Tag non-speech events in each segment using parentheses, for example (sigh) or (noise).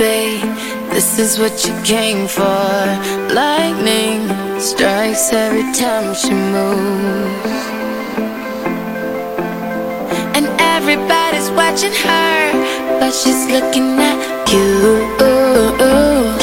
Baby, this is what you came for. Lightning strikes every time she moves. And everybody's watching her, but she's looking at you. Bueno,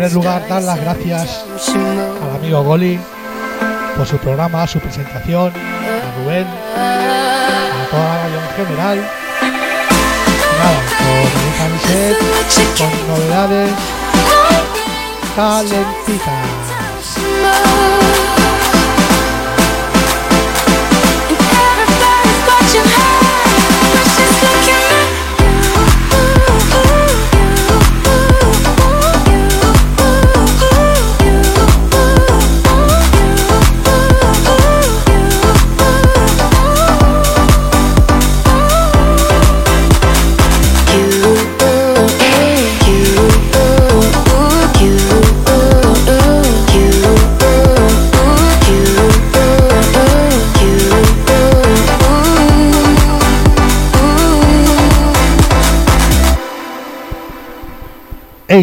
primer lugar, dar las gracias al amigo Goli por su programa, su presentación, a Rubén, a toda la radio en general. Con mi con novedades calentitas.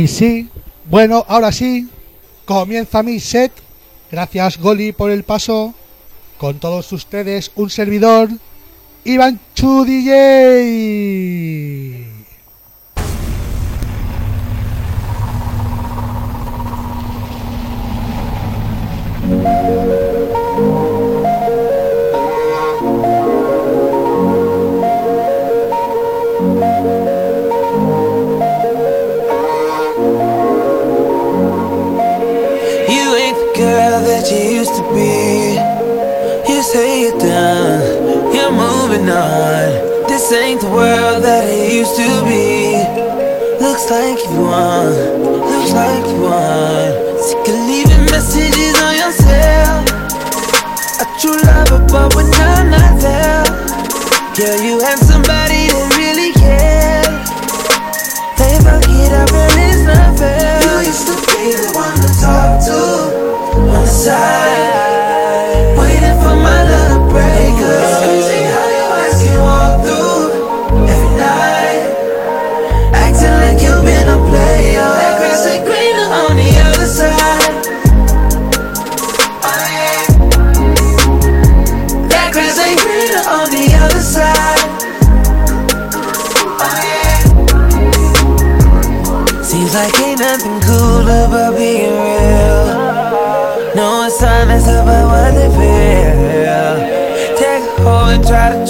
Sí. Bueno, ahora sí. Comienza mi set. Gracias, Goli, por el paso. Con todos ustedes, un servidor. Iván Chu. This ain't the world that it used to be. Looks like you won, looks like you won. Sick of leaving messages on your cell. A true lover, but when I'm not there, girl, you had somebody that really cared. They fuck it up and it's not fair. You used to be the one to talk to on the side, try to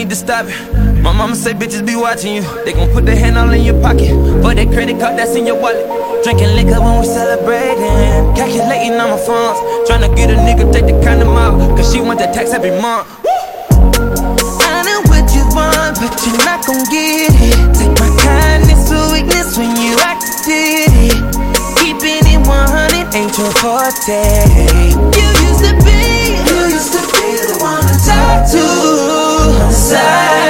need to stop it. My mama say bitches be watching you. They gon' put their hand all in your pocket. For that credit card that's in your wallet. Drinking liquor when we celebrating. Calculating all my funds. Tryna get a nigga, take the condom out. Cause she want that tax every month. Woo! I know what you want, but you're not gon' get it. Take my kindness to weakness when you acted it. Keeping it 100 ain't your forte. You used to be, you used to be the one to talk to inside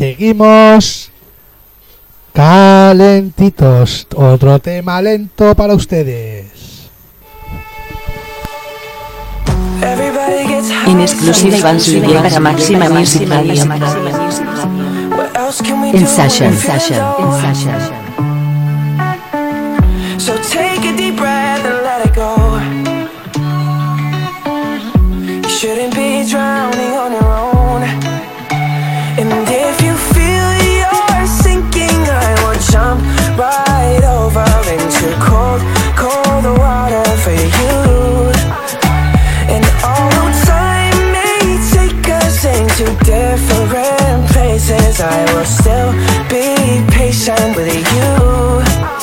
seguimos calentitos. Otro tema lento para ustedes. En exclusiva Iván Zúñiga Máxima Music Radio. En Sasha, en Sasha, en Sasha. I will still be patient with you.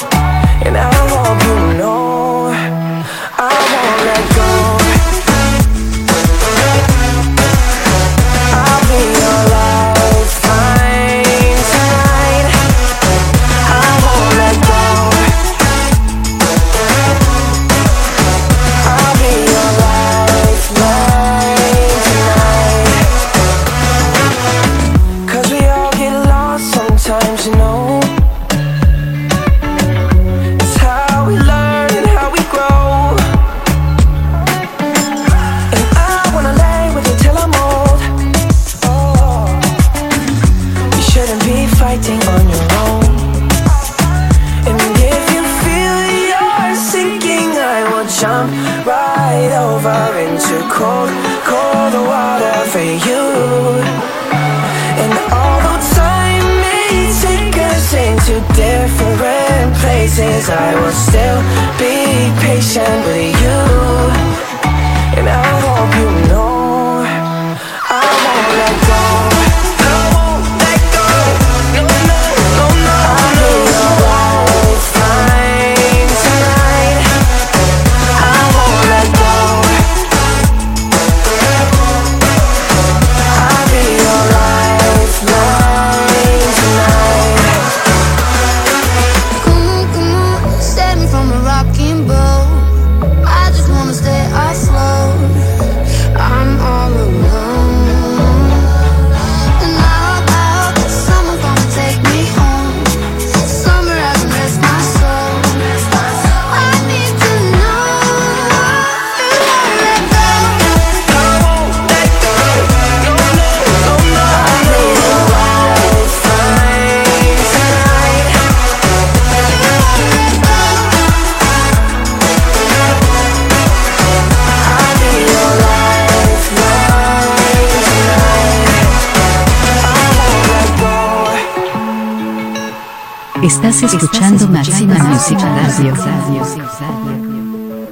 Estás escuchando Máxima Music Radio.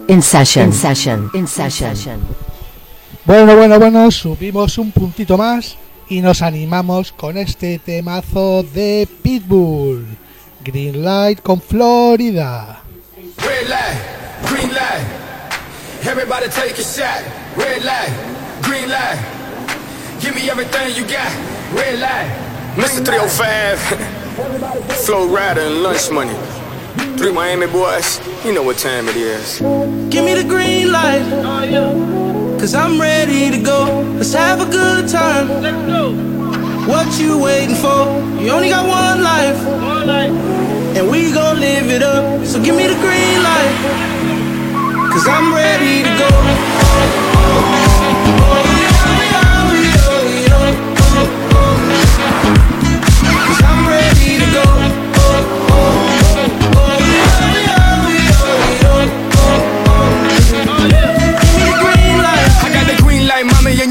In session, session, in session. Bueno, bueno, bueno, subimos un puntito más y nos animamos con este temazo de Pitbull. Green Light con Florida. Red light, green light. Everybody take a shot. Red light, green light. Give me everything you got. Red light. Mr. 305. Flow rider and lunch money. Three Miami boys. You know what time it is. Give me the green light. Cause I'm ready to go. Let's have a good time. Let's go. What you waiting for? You only got one life. One life. And we gon' live it up. So give me the green light. Cause I'm ready to go.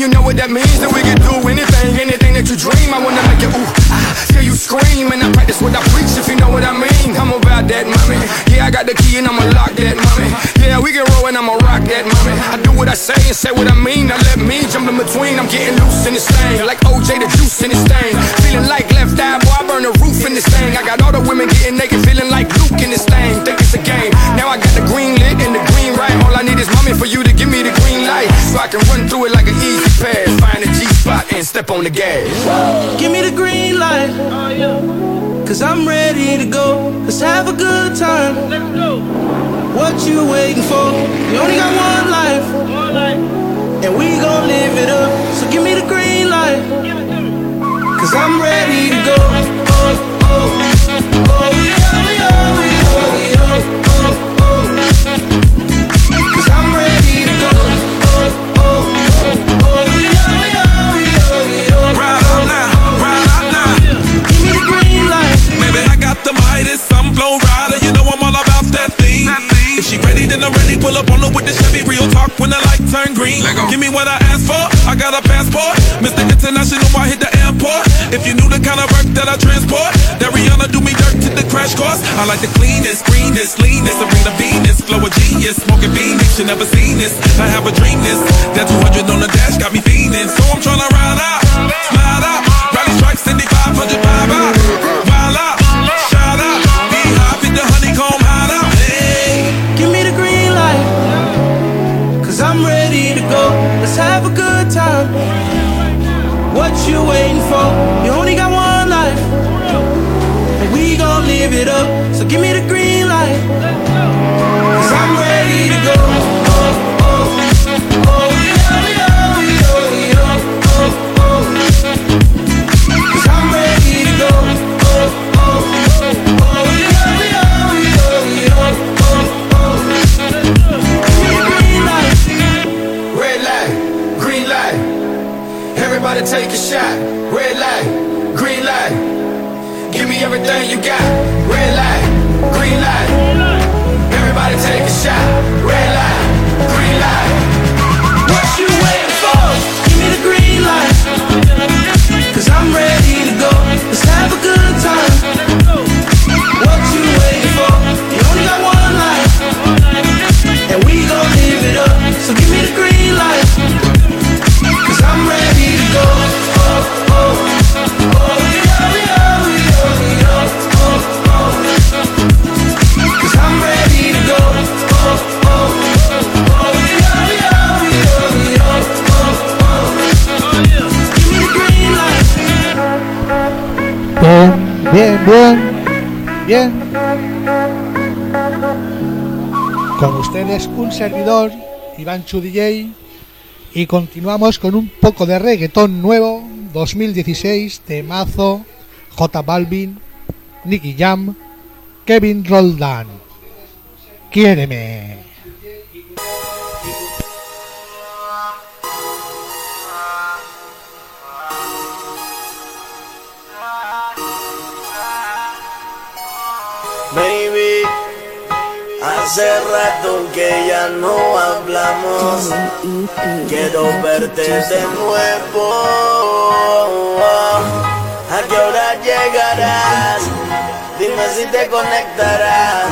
You know what that means. That we can do anything, anything that you dream. I wanna make you ooh, ah, hear you scream, and I practice what I preach, if you know what I mean. I'm about that, mommy. Yeah, I got the key, and I'ma lock that, mommy. Yeah, we can roll, and I'ma rock that, mommy. I do what I say and say what I mean. Now let me jump in between. I'm getting loose in this thing, like OJ the juice in this thing. Feeling like left eye, boy, I burn the roof in this thing. I got all the women getting naked, feeling like Luke in this thing. Think it's a game. Now I got the green lit and the green right. All I need is mommy for you to give me the green light, so I can run through it like an easy pass. Find a G spot and step on the gas. Give me the green light. Cause I'm ready to go. Let's have a good time. What you waiting for? You only got one life. One life. And we gon' live it up. So give me the green light. Cause I'm ready to go. Oh, oh, oh, then I'm ready. Pull up on her with the Chevy. Real talk when the light turn green. Give me what I asked for. I got a passport. Mr. International, I hit the airport. If you knew the kind of work that I transport, that Rihanna do me dirt to the crash course. I like the cleanest, greenest, leanest. Serena Venus, flow a genius. Smoking Phoenix, you never seen this. I have a dream this. That 200 on the dash got me fiending. So I'm tryna ride out, slide out. Rally stripes, 75, 100 vibe out. For? You only got one life. And we gon' live it up. So give me the green light. Cause I'm ready to go. Oh, oh, oh, yeah, yeah, yeah, yeah, oh, oh. Cause I'm ready to go. Oh, oh, oh, yeah, yeah, yeah, yeah, oh, oh. Give me the green light. Red light, green light. Everybody take a shot. Everything you got. Red light, green light. Everybody take a shot. Bien, bien, bien. Con ustedes un servidor, Iván Chu DJ, y continuamos con un poco de reggaetón nuevo, 2016, temazo, J Balvin, Nicky Jam, Kevin Roldán. Quiéreme. Hace rato que ya no hablamos. Quiero verte de nuevo. ¿A qué hora llegarás? Dime si te conectarás.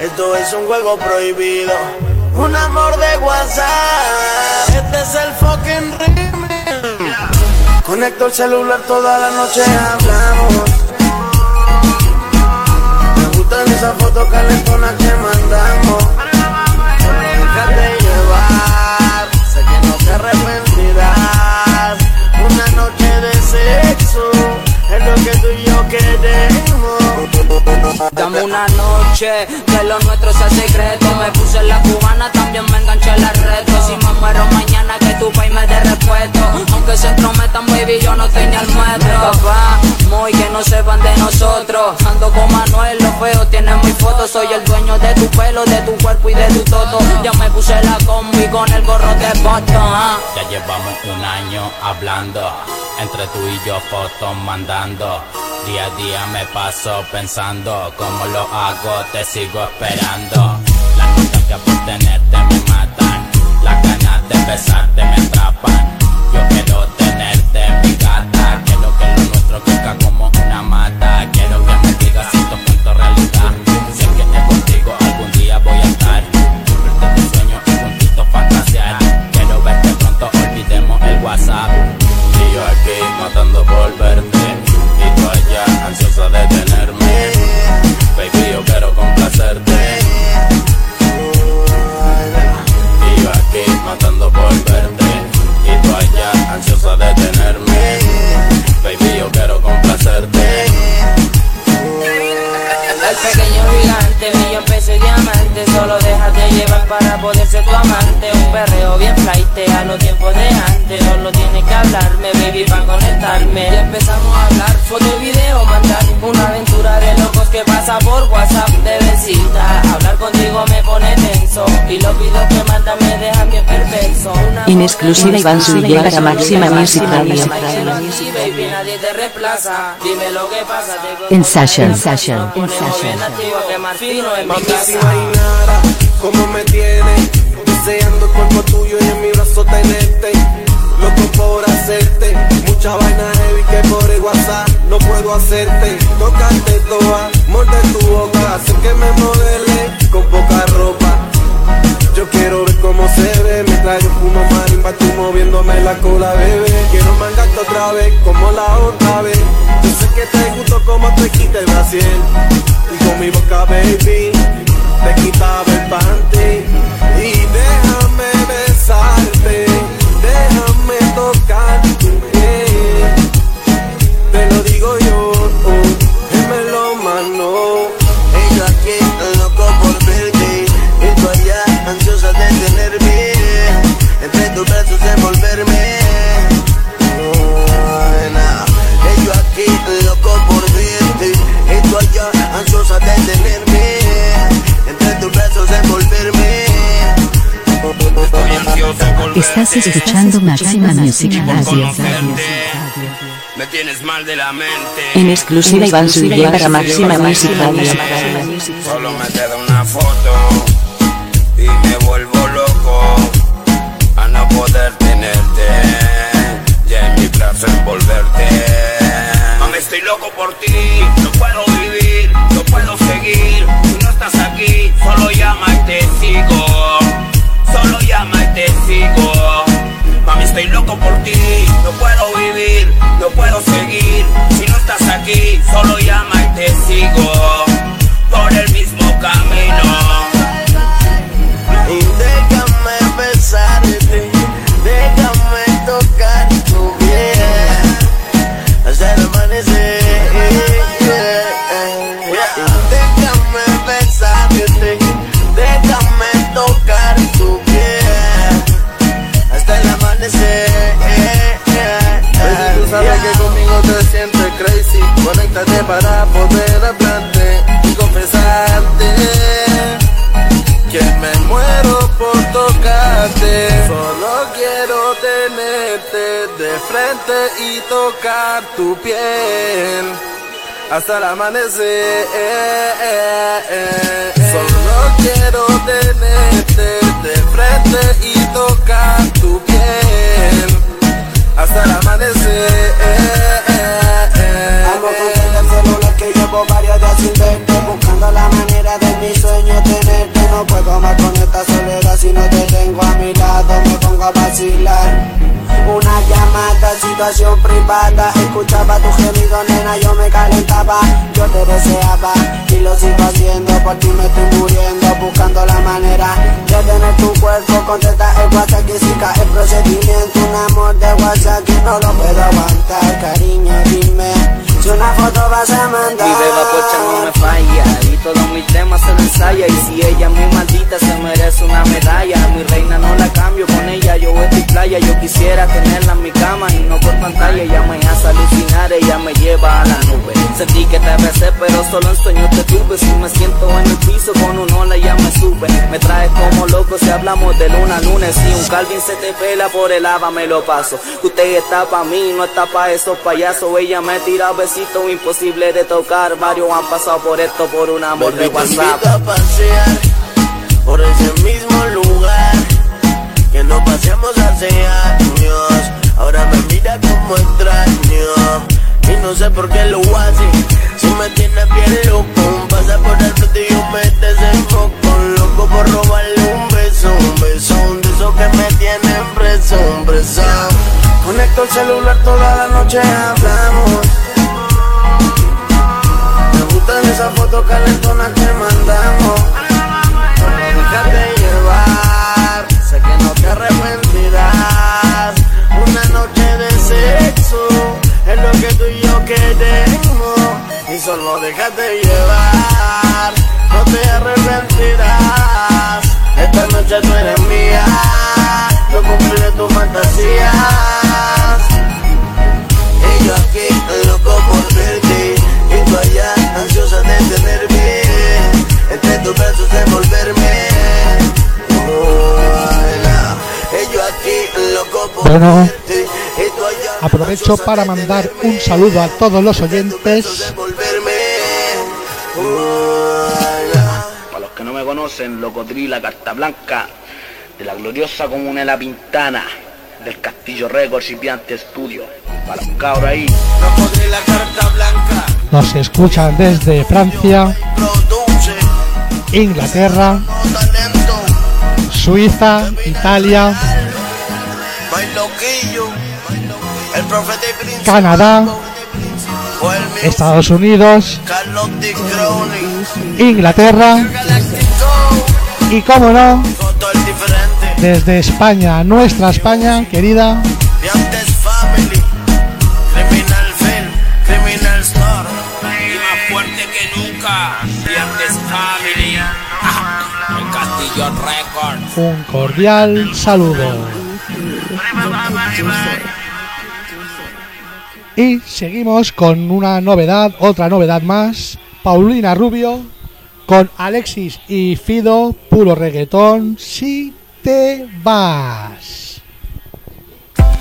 Esto es un juego prohibido. Un amor de WhatsApp. Este es el fucking remix. Conecto el celular toda la noche, hablamos. Me gustan esas fotos calentonas que mandamos. Déjate llevar, sé que no te arrepentirás. Una noche de sexo es lo que tú y yo queremos. Dame una noche, que lo nuestro sea secreto. Me puse la cubana, también me enganché la reto. Si me muero mañana, que tu país me dé respeto. Aunque se entrometan, baby, yo no tenía el metro. Papá, muy que no sepan de nosotros. Ando con Manuel, lo feo, tiene mi foto. Soy el dueño de tu pelo, de tu cuerpo y de tu toto. Ya me puse la combi con el gorro de botón. ah. Ya llevamos un año hablando, entre tú y yo fotos mandando. Día a día me paso pensando, cómo lo hago, te sigo esperando. Las nostalgia por tenerte me matan, las ganas de besarte me atrapan. Yo quiero tenerte en mi gata, quiero que lo nuestro crezca como una mata. Quiero que me digas si es cuento realidad. Si es que contigo algún día voy a estar. Cumplirte tus sueños y juntitos fantasear. Quiero verte pronto, olvidemos el WhatsApp. Y yo aquí matando por verte. Y tú allá ansiosa de tenerme. Poder ser tu amante. Un perreo bien flight a los tiempos de antes. Solo tienes que hablarme, baby, para conectarme. Y empezamos a hablar, foto y video, mandar Una aventura de locos que pasa por WhatsApp de besita Hablar contigo me pone tenso Y los videos que mandan me dejan bien perverso. Una En exclusiva Iván Zuluaga para Máxima Music Radio. Baby, nadie te reemplaza. Dime lo que pasa, te In session, in session, session. en mi Mami, si no nada, como me tienes Deseando el cuerpo tuyo y en mi brazo tenerte. Loco por hacerte Mucha vaina heavy que por el WhatsApp no puedo hacerte. Tocarte toda, morder tu boca Hacer que me modele con poca ropa. Yo quiero ver cómo se ve Mientras yo fumo marimba tú moviéndome la cola, bebé. Quiero mangarte otra vez como la otra vez. Yo sé que te gusto como te quita el brasier Y con mi boca, baby Te quitaba el panty Y déjame besarte Estás escuchando Máxima Music Radio. Me tienes mal de la mente. En exclusiva Iván Zuluaga para Máxima Music Radio. Solo me queda una foto y me vuelvo loco a no poder tenerte ya en mi brazo envolverte. Mami, estoy loco por ti, no puedo por ti, no puedo vivir, no puedo seguir. Si no estás aquí, solo llama y te sigo. Para poder hablarte y confesarte Que me muero por tocarte Solo quiero tenerte de frente y tocar tu piel hasta el amanecer. Solo quiero tenerte de frente y tocar tu piel hasta el amanecer. Llevo varios días sin verte, buscando la manera de mi sueño tenerte. No puedo más con esta soledad si no te tengo a mi lado, me pongo a vacilar. Una llamada, situación privada. Escuchaba tu gemido, nena, yo me calentaba. Yo te deseaba y lo sigo haciendo. Por ti me estoy muriendo, buscando la manera de tener tu cuerpo. Contesta el WhatsApp que si cae el procedimiento. Un amor de WhatsApp que no lo puedo aguantar una foto vas a mandar Mi beba pocha no me falla. Y todos Y si ella es muy maldita se merece una medalla. Mi reina no la cambio con ella, yo estoy playa Yo quisiera tenerla en mi cama y no por pantalla. Ella me hace alucinar, ella me lleva a la nube. Sentí que te besé pero solo en sueños te tuve. Si me siento en el piso con un ola ya me sube. Me traes como loco si hablamos de luna a lunes Si un Calvin se te pela por el lava me lo paso. Usted está pa' mí, no está pa' esos payasos. Ella me tira besitos imposible de tocar. Varios han pasado por esto por un amor de WhatsApp pasear por ese mismo lugar que nos paseamos hace años. Ahora me mira como extraño y no sé por qué lo hace. Si me tienes bien loco, pasa por el frente y yo me desenfoco. Loco por robarle un beso, un beso, de esos que me tienen preso, preso. Conecto el celular toda la noche, hablamos. Me gustan esas fotos calentonas que mandamos. Déjate llevar, sé que no te arrepentirás. Una noche de sexo es lo que tú y yo queremos. Y solo déjate llevar, no te arrepentirás. Esta noche tú eres mía, yo cumpliré tus fantasías. Y yo aquí loco por verte Y tú allá Entre tus brazos envolverme Bueno, aprovecho para mandar un saludo a todos los oyentes. Para los que no me conocen, Locodrila Carta Blanca, de la gloriosa comuna de La Pintana, del Castillo Records y Piante Studio. Para los cabros ahí. Nos escuchan desde Francia, Inglaterra, Suiza, Italia, Canadá, Estados Unidos, Inglaterra y, como no, desde España, nuestra España querida, un cordial saludo. Y seguimos con una novedad, otra novedad más. Paulina Rubio con Alexis y Fido, puro reggaetón, si te vas.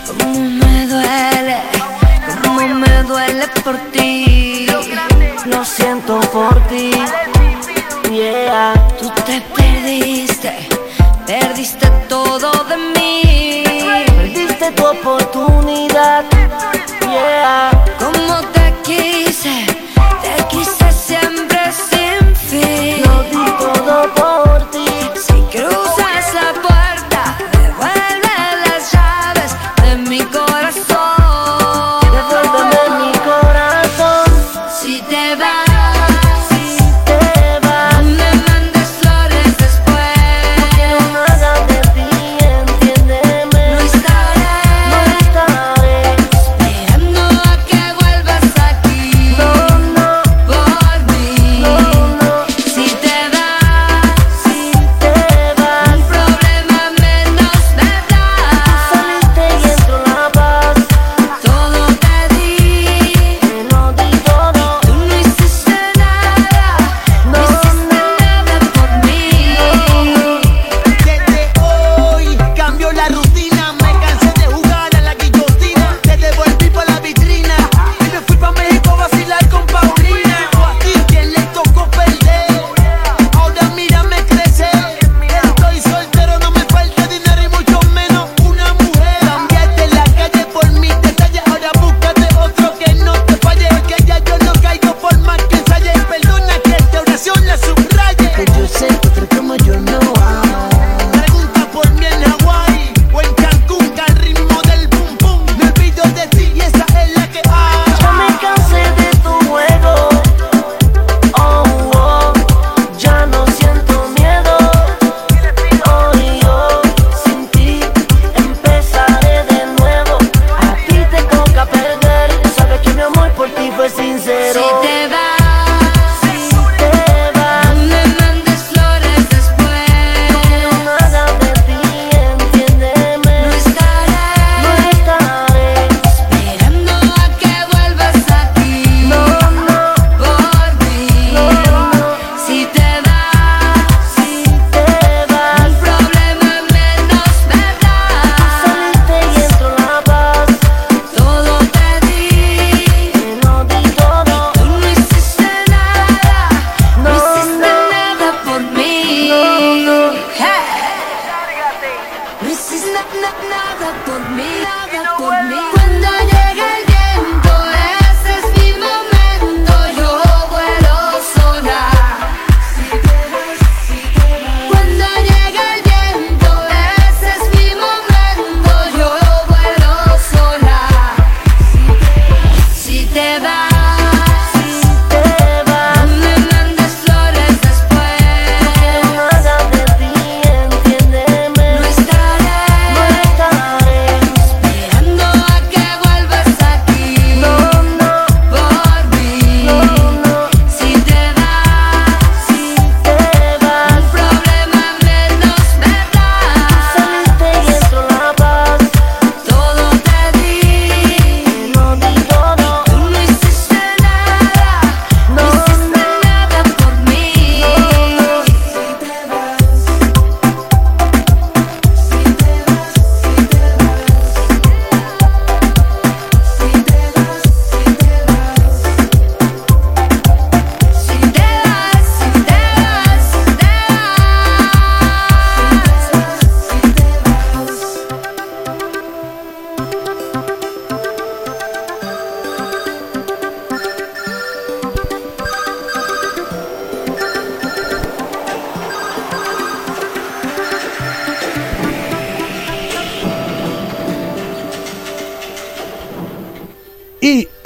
Cómo me duele, cómo me duele por ti. Lo siento por ti Yeah Tú te perdiste, perdiste todo de mí. Perdiste tu oportunidad Yeah Como te quise,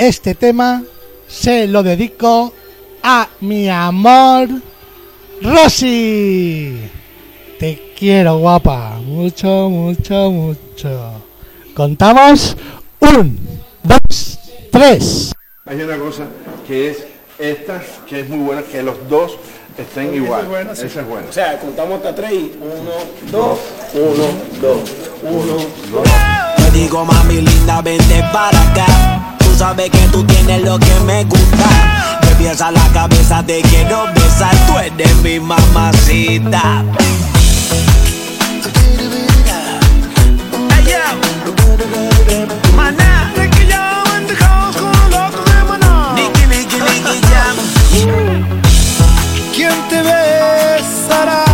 Este tema se lo dedico a mi amor Rosy. Te quiero guapa, mucho, mucho, mucho. Contamos un, dos, tres. Hay una cosa que es esta, que es muy buena, que los dos estén Porque igual. Esa es, buena, sí. esa es buena. O sea, contamos hasta tres y uno, dos, uno, dos, uno, dos. Te digo mami linda, vente para acá sabes que tú tienes lo que me gusta. De pies la cabeza te quiero besar, tú eres mi mamacita. Hey, yo. Maná. Niki, niki, niki, ¿Quién te besará?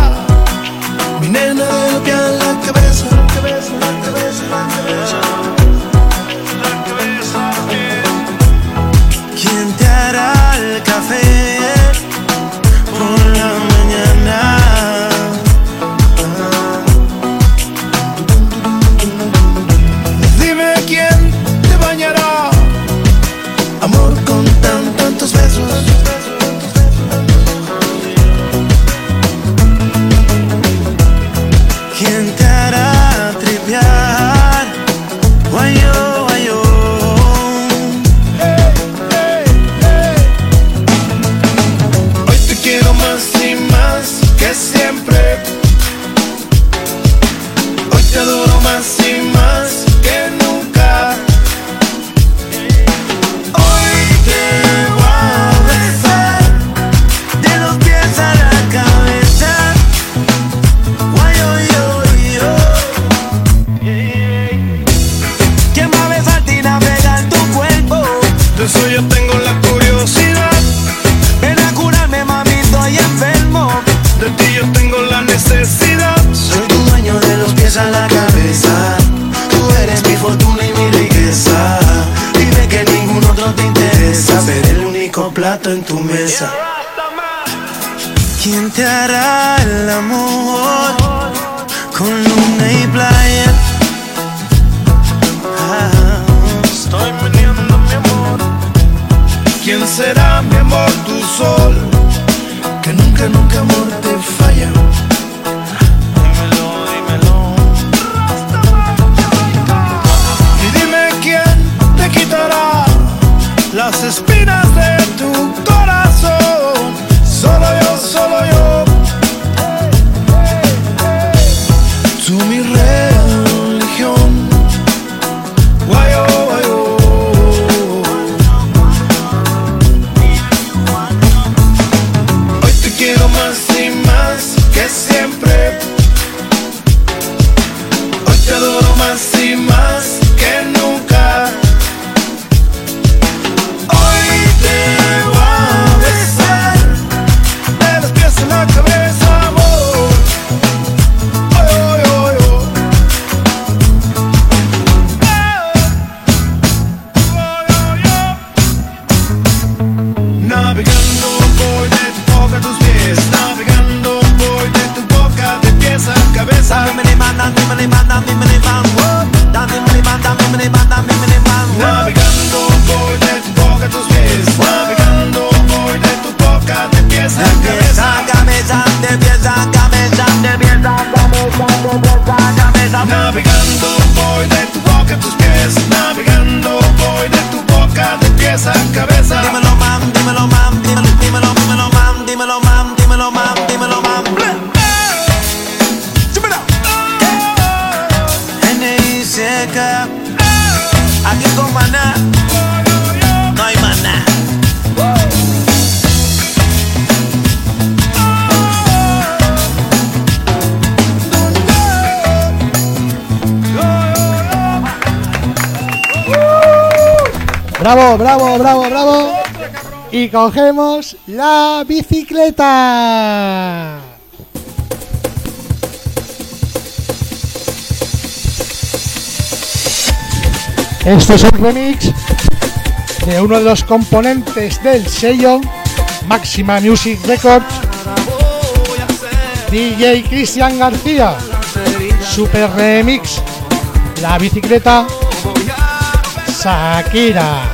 Cogemos la bicicleta. Este es el remix de uno de los componentes del sello Máxima Music Records, DJ Cristian García, Super Remix, La Bicicleta, Shakira.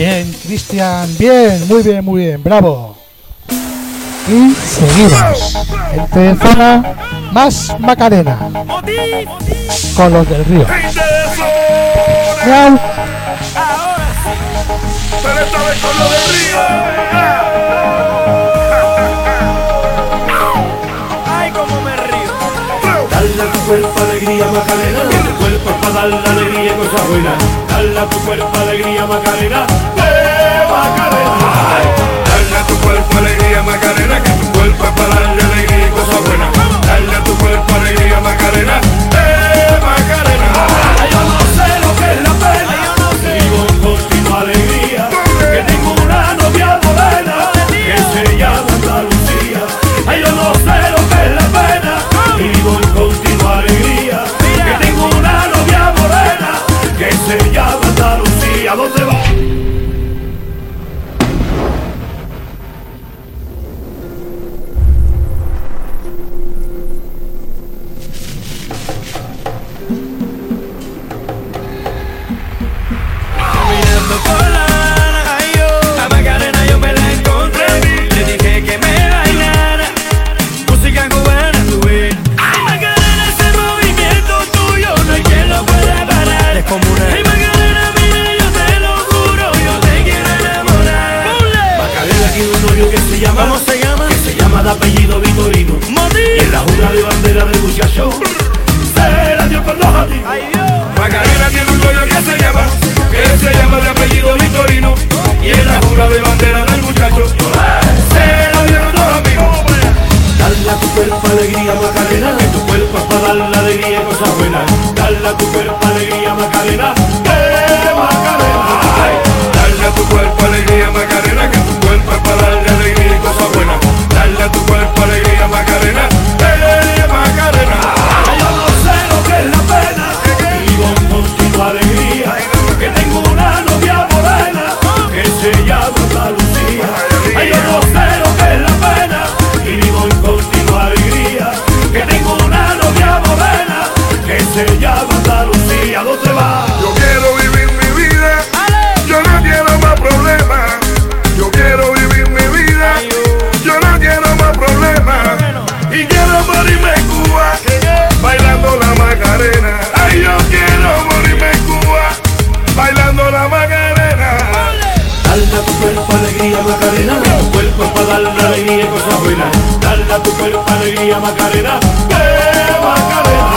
Bien, Cristian, bien, muy bien, muy bien, bravo. Y seguimos. Entre zona más Macarena. Con los del con lo de Río. Cuerpo alegría Macarena, que tu cuerpo para darle alegría y cosas buenas. Dale a tu cuerpo alegría Macarena, ¡eh Macarena! Dale a tu cuerpo alegría Macarena, que tu cuerpo es para darle alegría y cosas buenas. Dale a tu cuerpo alegría Macarena, a 12 muchacho Se la dio con los amigos Macarena tiene un novio que se llama, que se llama de apellido Victorino. Y en la jura de bandera del muchacho, se la dieron los amigos. Dale a tu cuerpo alegría Macarena Que tu cuerpo es para darle alegría y cosas buenas Dale a tu cuerpo alegría Macarena ¡Eh Macarena! Dale a tu cuerpo alegría Macarena, que cuerpo alegría Macarena ¡Eh Macarena!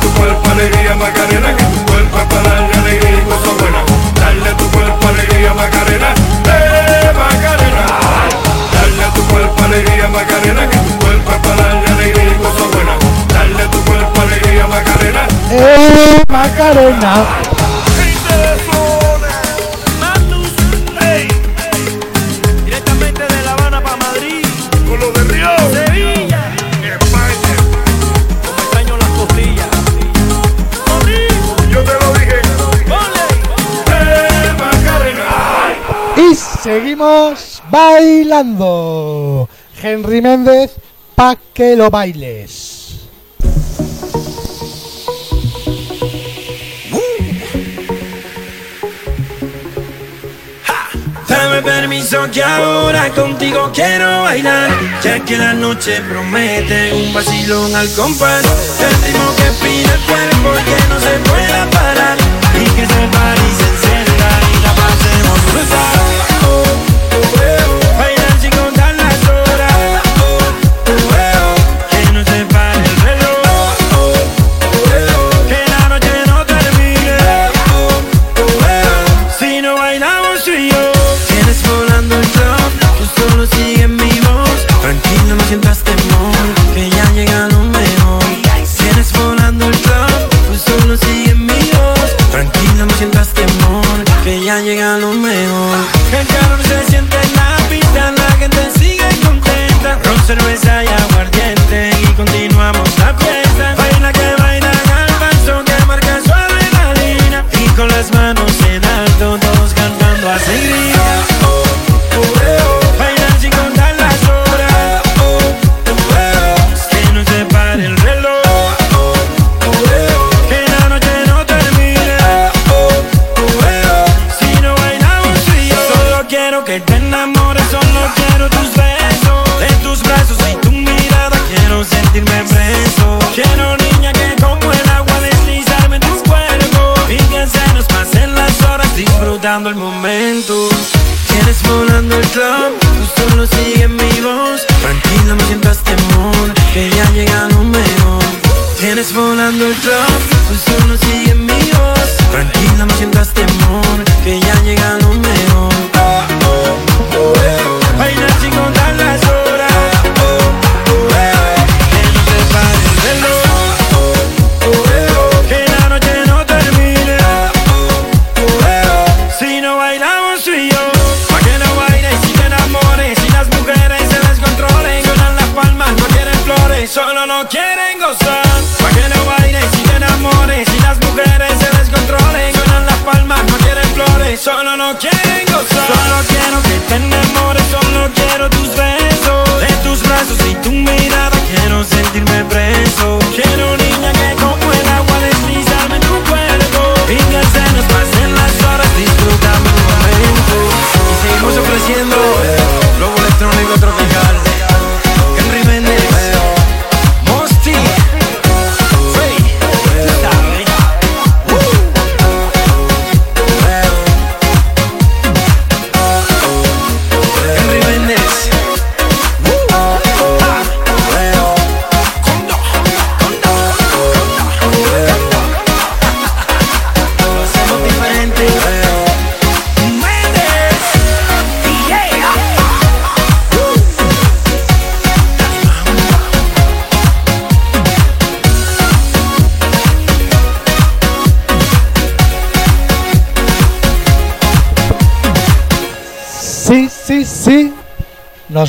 Tu cuerpo alegría Macarena, que tu cuerpo es alegría y cosas buenas. Dale tu cuerpo alegría Macarena, eh que tu cuerpo Macarena. ¡Eh, Macarena! Bailando. Henry Méndez, pa' que lo bailes. Dame permiso que ahora contigo quiero bailar Ya que la noche promete un vacilón al compás El ritmo que pide el cuerpo que no se pueda parar Y que se pare y se encienda y la pasemos brutal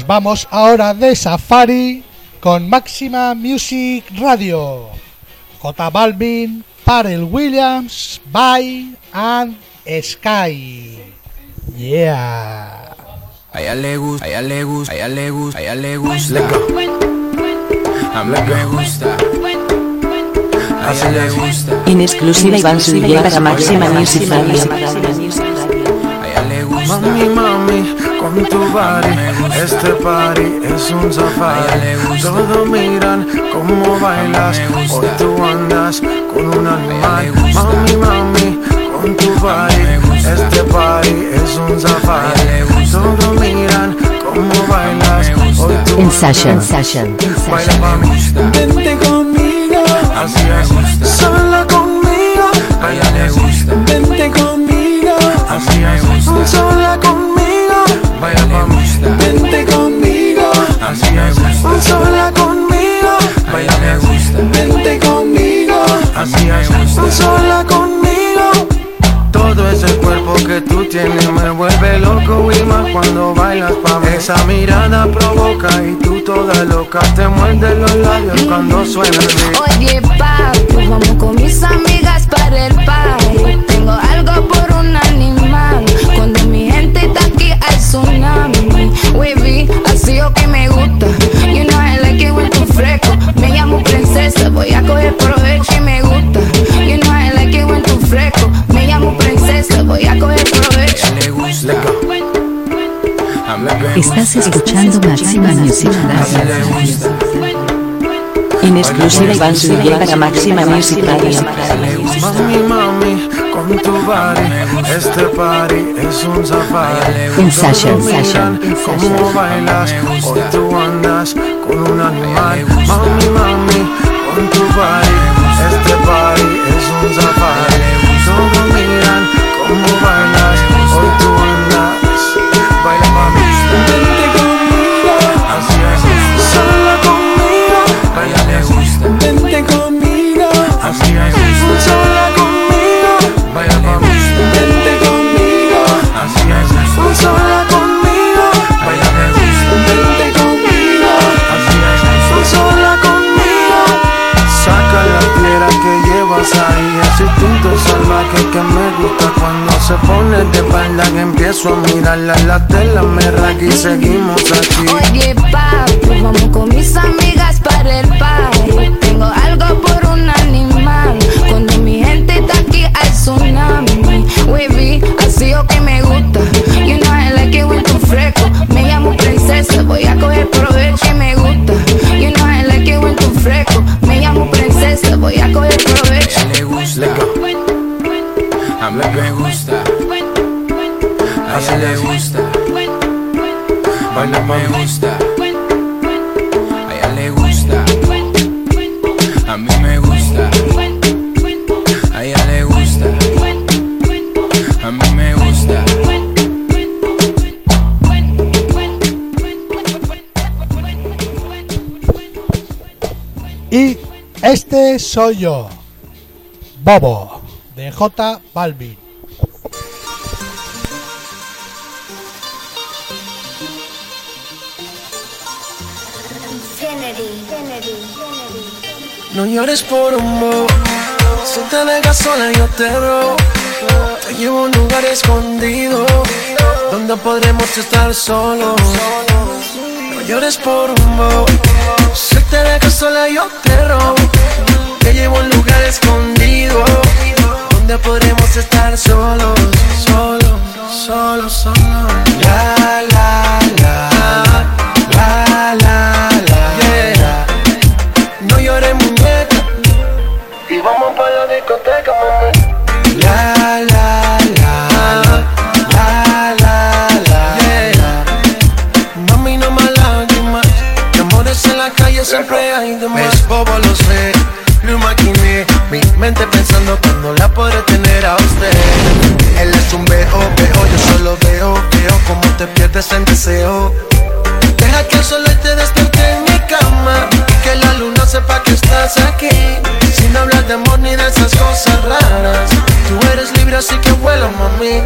Nos vamos ahora de safari con Máxima Music Radio. J Balvin, Pharrell Williams, Bye and Sky. Yeah. A ella le gusta, a ella le gusta, a ella le gusta, a ella le gusta. A mí me gusta. A ella le gusta. En exclusiva Iván para Máxima Music Radio. A ella le gusta. Mami, mami, con tu body, este party es un safari. Todos miran cómo bailas, hoy tú andas con un animal. Mami, mami, con tu body, este party es un safari. Todos miran cómo bailas, hoy tú En session, session, Baila mami, vente conmigo, así es, sola conmigo, a ella le gusta, vente conmigo, así es, sola conmigo, baila mami, vente conmigo, así es, sola conmigo, baila le gusta, vente conmigo, así es, sola conmigo. Todo ese cuerpo que tú tienes me vuelve loco y más cuando bailas pa' mí. Esa mirada provoca y tú toda loca te muerde los labios cuando suena el beat. Oye, papi, vamos con mis amigas para el party. Tengo algo por un animal. Tsunami. Wavy, así o que me gusta. You know I like it when tú fresco. Me llamo princesa, voy a coger provecho y me gusta. You know I like it when tú fresco. Me llamo princesa, voy a coger provecho. Estás escuchando Máxima Music Radio. En exclusiva Iván Subiera para Máxima Music Radio. Con tu body, este party es un safari. En session, session, cómo bailas, hoy tú andas con un animal. Mami, mami, con tu body, este party es un safari. Salvaje que me gusta cuando se pone de espalda que empiezo a mirarla la tela me raga y seguimos aquí. Oye, papi, vamos con mis amigas para el party. Tengo algo por un animal. Cuando mi gente está aquí hay tsunami. Wavy, así o que me gusta. You know I like it when tú fresco. Me llamo princesa, voy a coger provecho me gusta, a ella le gusta, a mí me gusta, a ella le gusta, a mí me gusta, a ella le gusta, a mí me gusta. Y este soy yo, Bobo. J Balvin. No llores por un bobo, si te dejas sola yo te robo. Te llevo a un lugar escondido, donde podremos estar solos. No llores por un bobo, si te dejas sola yo te robo. Te llevo a un lugar escondido, donde podremos estar solos, solos, solos. La, la, la, la, Deja que el sol te despierte en mi cama que la luna sepa que estás aquí Sin hablar de amor ni de esas cosas raras. Tú eres libre así que vuela mami.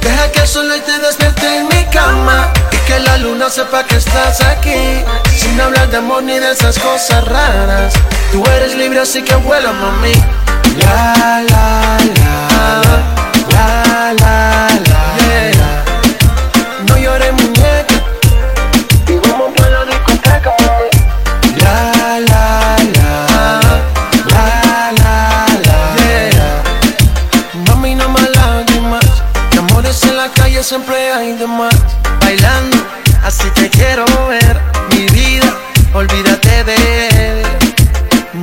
Deja que el sol te despierte en mi cama Y que la luna sepa que estás aquí Sin hablar de amor ni de esas cosas raras. Tú eres libre así que vuela mami. La la la. La la la. Siempre hay de más. Bailando, así te quiero ver. Mi vida, olvídate de él.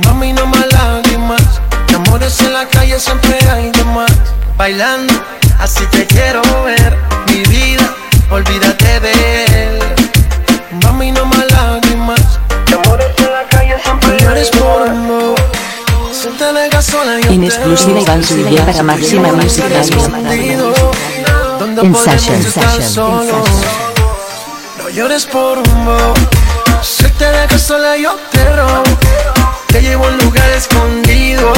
Mami, no más lágrimas. De amores en la calle siempre hay de más. Bailando, así te quiero ver. Mi vida, olvídate de él. Mami, no más lágrimas. De amores en la calle siempre llores por amor Si te sola yo En exclusiva. Iván Silvia para Máxima. Donde En podemos session, estar session, solos. No llores por un bobo. Si te dejas sola yo te robo. Te llevo a un lugar escondido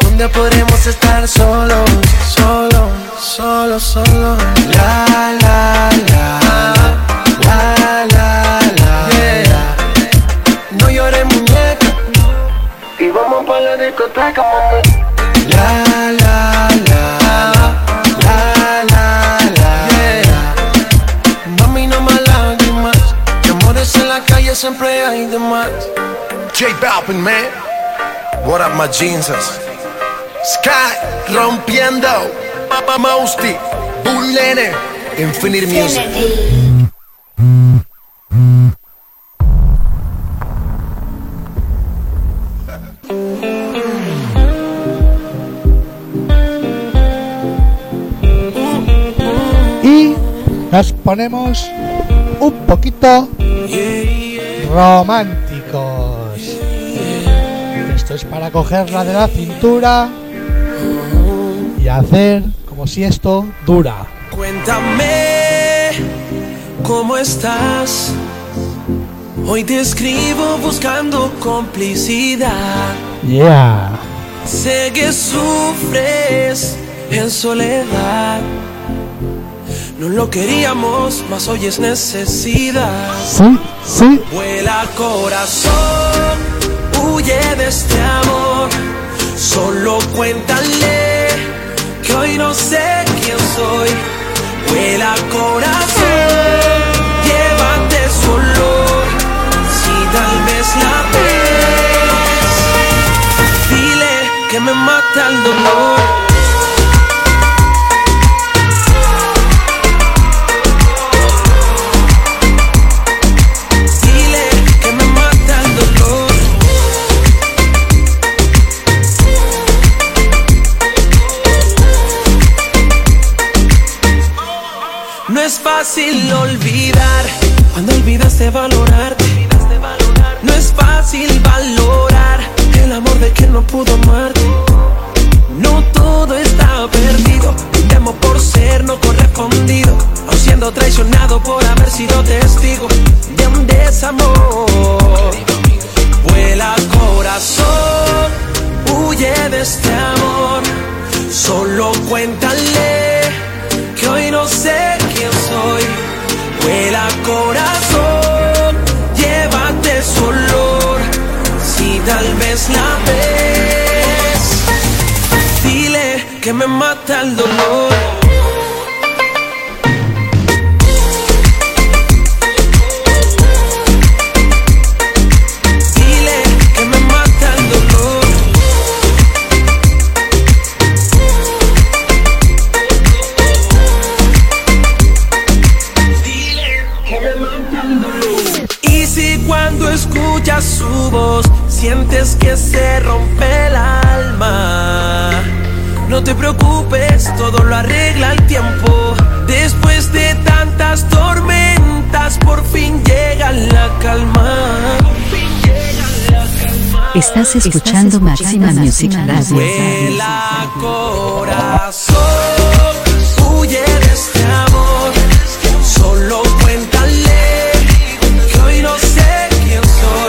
Donde podremos estar solos Solos, solos, solos. La, la, la La, la, la. Yeah. No llores muñeca. Y vamos pa' la discoteca, mami siempre hay de más. J Balvin, man. What up, my jeans? Sky rompiendo. Papa Mousty Bullene Infinite Music. Y nos ponemos un poquito románticos. Esto es para cogerla de la cintura y hacer como si esto dura. Cuéntame cómo estás. Hoy te escribo buscando complicidad. Yeah. Sé que sufres en soledad. No lo queríamos, mas hoy es necesidad. Sí, sí. Vuela corazón, huye de este amor. Solo cuéntale que hoy no sé quién soy. Vuela corazón, llévate su olor. Si tal vez la ves, dile que me mata el dolor. Fácil olvidar olvidaste valorarte. No es fácil valorar el amor de quien no pudo amarte. No todo está perdido. Temo por ser no correspondido. O siendo traicionado por haber sido testigo de un desamor. Vuela corazón, huye de este amor. Solo cuéntale que hoy no sé quién soy. Vuela corazón, llévate su olor. Si tal vez la ves, dile que me mata el dolor. Voz sientes que se rompe el alma, no te preocupes, todo lo arregla el tiempo. Después de tantas tormentas, por fin llega la calma. Estás escuchando Máxima Music Radio. Vuela corazón,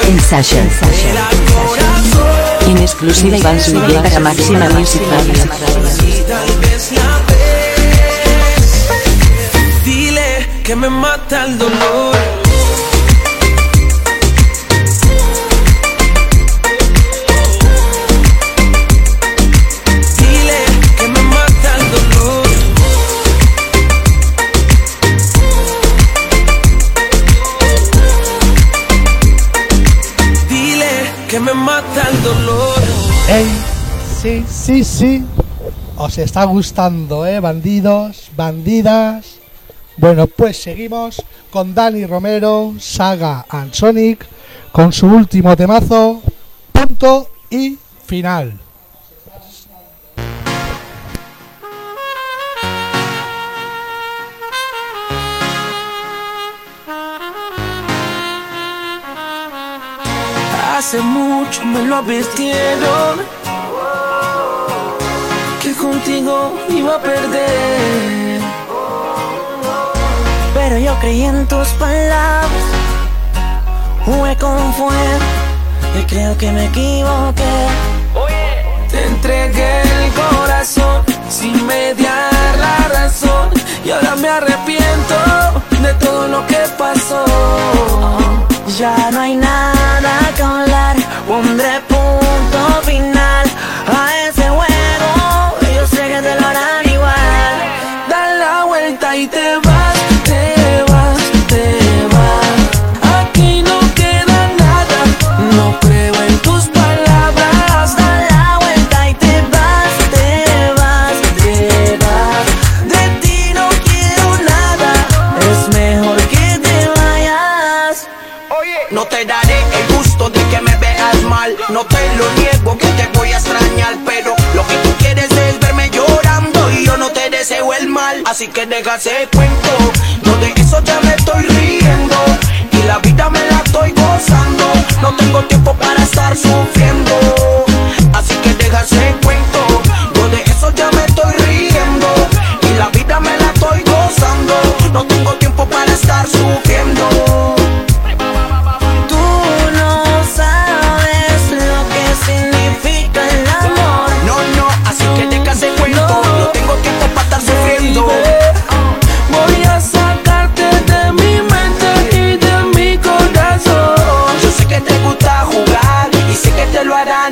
soy. En exclusiva Iván Zuluaga para Máxima Music dile que me mata el dolor. Sí, sí. Os está gustando, ¿eh? Bandidos, bandidas. Bueno, pues seguimos con Dani Romero, Saga and Sonic, con su último temazo, punto y final. Hace mucho me lo advirtieron contigo iba a perder. Pero yo creí en tus palabras, jugué con fuego y creo que me equivoqué. Te entregué el corazón sin mediar la razón y ahora me arrepiento de todo lo que pasó. Ya no hay nada que hablar, pondré punto final que te lo harán igual. Da la vuelta y te vas, te vas, te vas. Aquí no queda nada, no creo en tus Así que deja ese cuento. No de eso ya me estoy riendo. Y la vida me la estoy gozando. No tengo tiempo para estar sufriendo. Así que deja ese cuento. Yo de eso ya me estoy riendo. Y la vida me la estoy gozando. No tengo tiempo para estar sufriendo.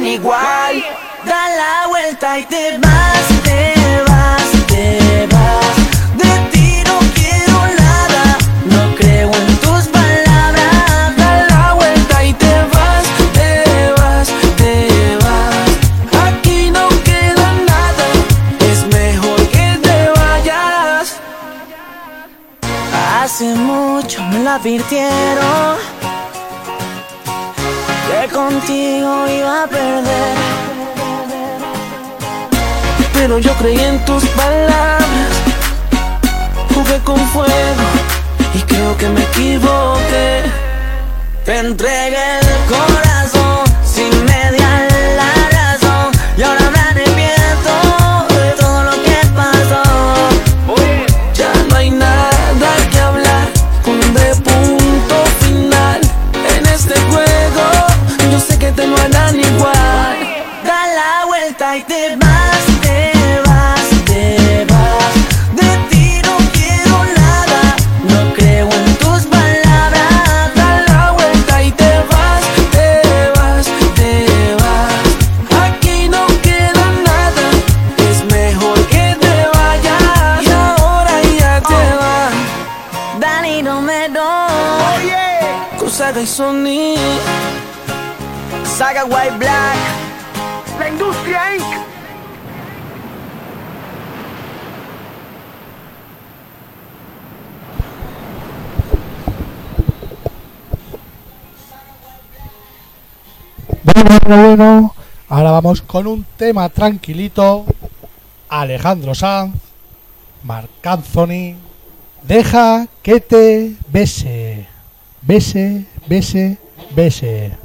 Igual. Da la vuelta y te vas, te vas, te vas. De ti no quiero nada, no creo en tus palabras. Da la vuelta y te vas, te vas, te vas. Aquí no queda nada, es mejor que te vayas. Hace mucho me lo advirtieron que contigo iba a perder. Pero yo creí en tus palabras, jugué con fuego y creo que me equivoqué. Te entregué el corazón sin media Bueno. Ahora vamos con un tema tranquilito. Alejandro Sanz, Marc Anthony. Deja que te bese. Bese, bese, bese.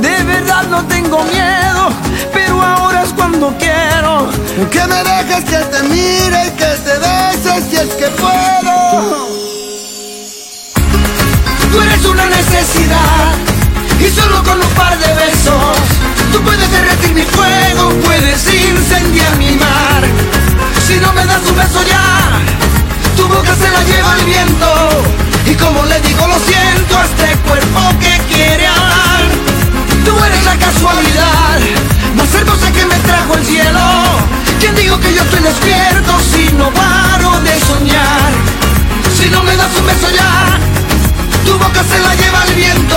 De verdad no tengo miedo, pero ahora es cuando quiero. Que me dejes que te mire y que te beses si es que puedo. Tú eres una necesidad y solo con un par de besos tú puedes derretir mi fuego, puedes incendiar mi mar. Si no me das un beso ya, tu boca se la lleva el viento y como le digo lo siento a este cuerpo que quiere hablar. Tú eres la casualidad más hermosa que me trajo el cielo. ¿Quién digo que yo estoy despierto si no paro de soñar? Si no me das un beso ya, tu boca se la lleva el viento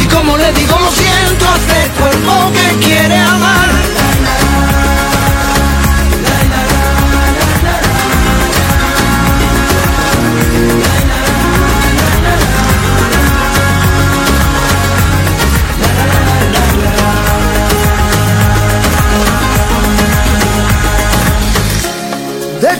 Y como le digo lo siento a este cuerpo que quiere amar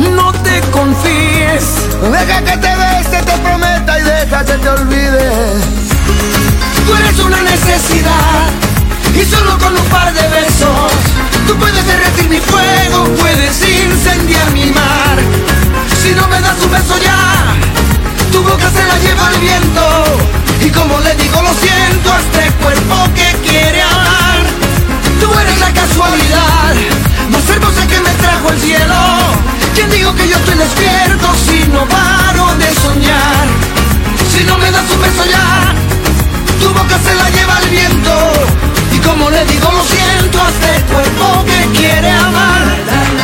no te confíes Deja que te bese, te prometa y deja que te olvides. Tú eres una necesidad y solo con un par de besos tú puedes derretir mi fuego, puedes incendiar mi mar. Si no me das un beso ya, tu boca se la lleva el viento y como le digo lo siento a este cuerpo que quiere hablar. Tú eres la casualidad más hermosa que me trajo el cielo. ¿Quién digo que yo estoy despierto si no paro de soñar? Si no me das un beso ya, tu boca se la lleva el viento Y como le digo lo siento a este cuerpo que quiere amar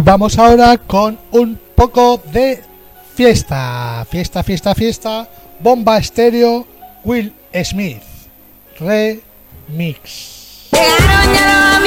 vamos ahora con un poco de fiesta. Fiesta, fiesta, fiesta. Bomba estéreo Will Smith. Remix. Llegaron ya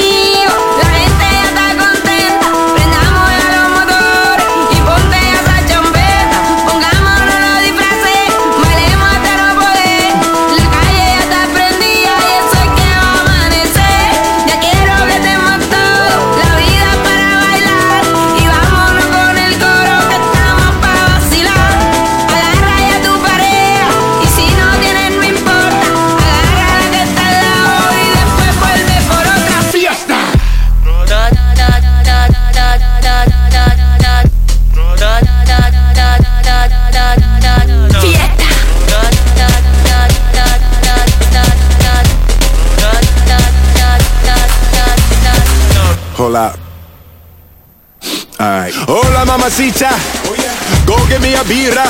Hola mamacita, oh, go get me a beer. Oh,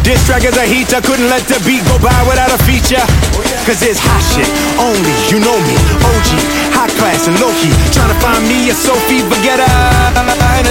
this track is a heater, couldn't let the beat go by without a feature. Oh, Cause it's hot shit, only you know me, OG, high class and low key. Trying to find me a Sophie Vergetta and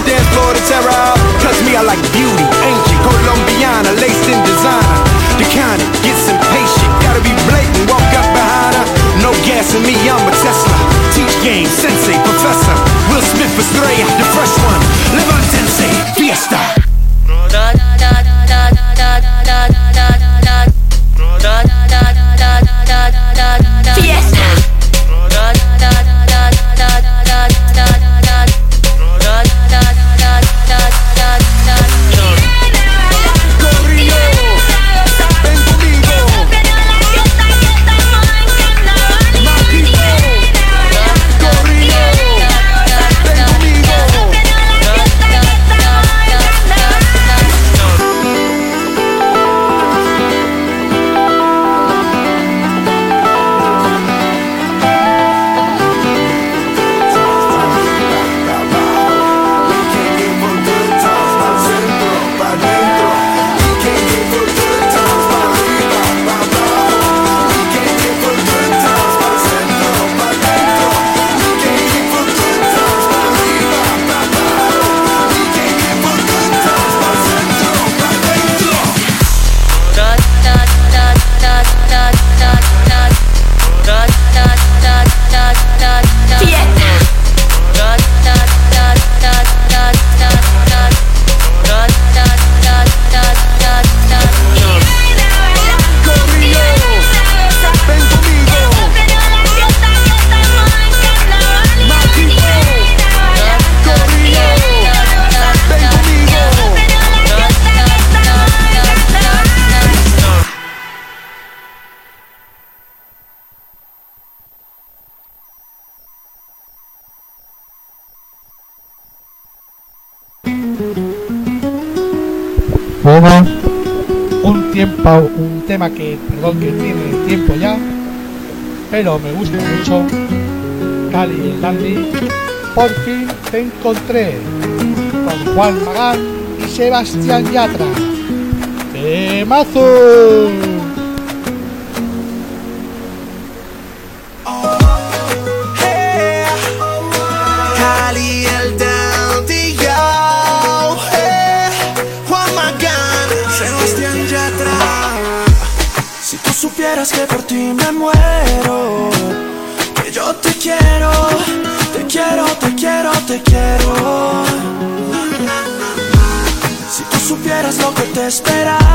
que, perdón, que tiene tiempo ya, pero me gusta mucho, Cali y Landy, por fin te encontré, con Juan Magán y Sebastián Yatra. ¡Temazo! desesperado.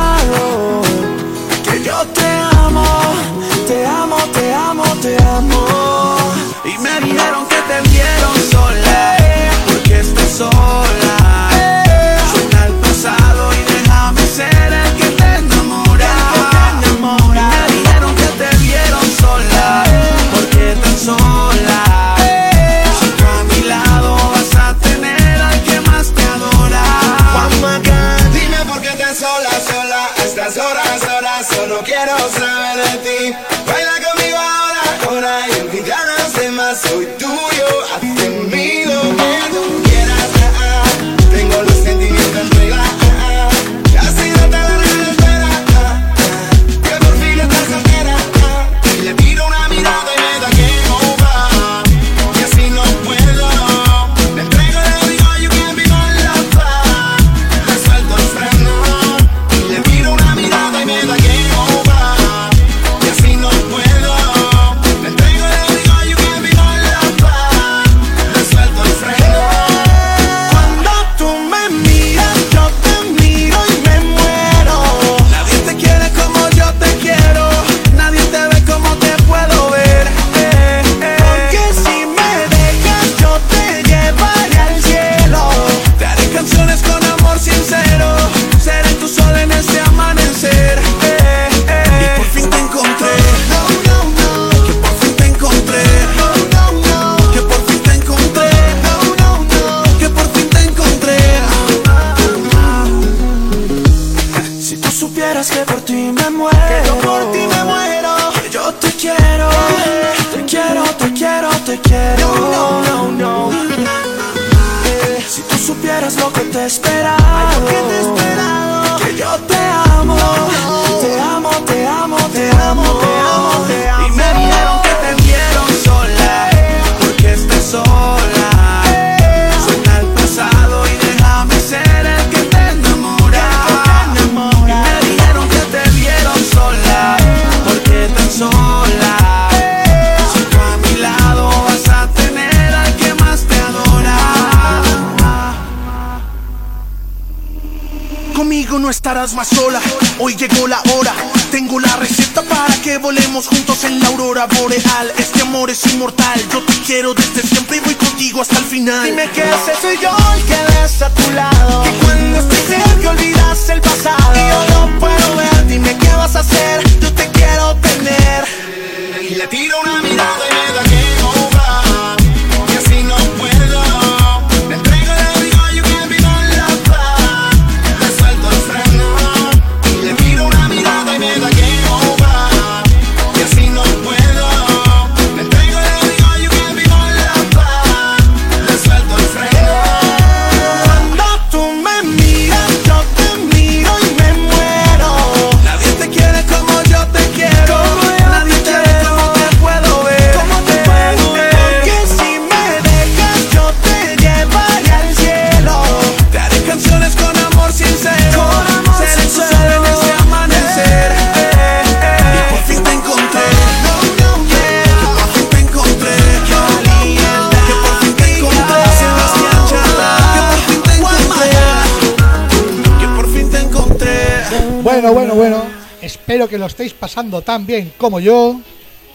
tan bien como yo.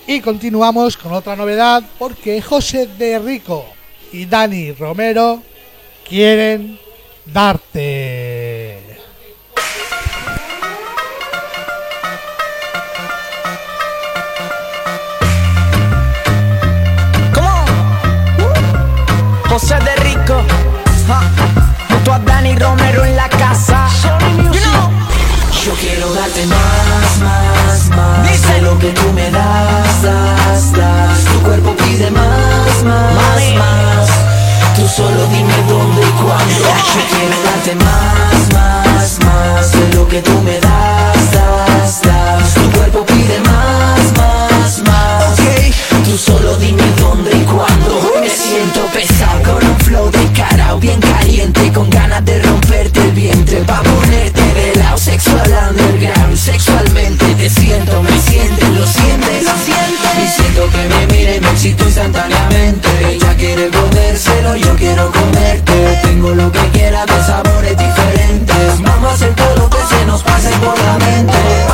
Y continuamos con otra novedad porque José de Rico y Dani Romero quieren darte. ¿Cómo? Uh. José de Rico, junto a Dani Romero en la casa. Yo quiero darte más más, más, Dice. De lo que tú me das, das, das. Tu cuerpo pide más, más, Mami. más. Tú solo dime dónde y cuándo. Yo quiero darte más, más, más. De lo que tú me das, das, das. Tu cuerpo pide más, más, más. Okay. Tú solo dime dónde y cuándo. Me siento pesado con un flow de cara Bien caliente con ganas de romperte el vientre, papá éxito instantáneamente. Ella quiere comérselo, yo quiero comerte. Tengo lo que quiera de sabores diferentes. Vamos a hacer todo lo que se nos pase por la mente.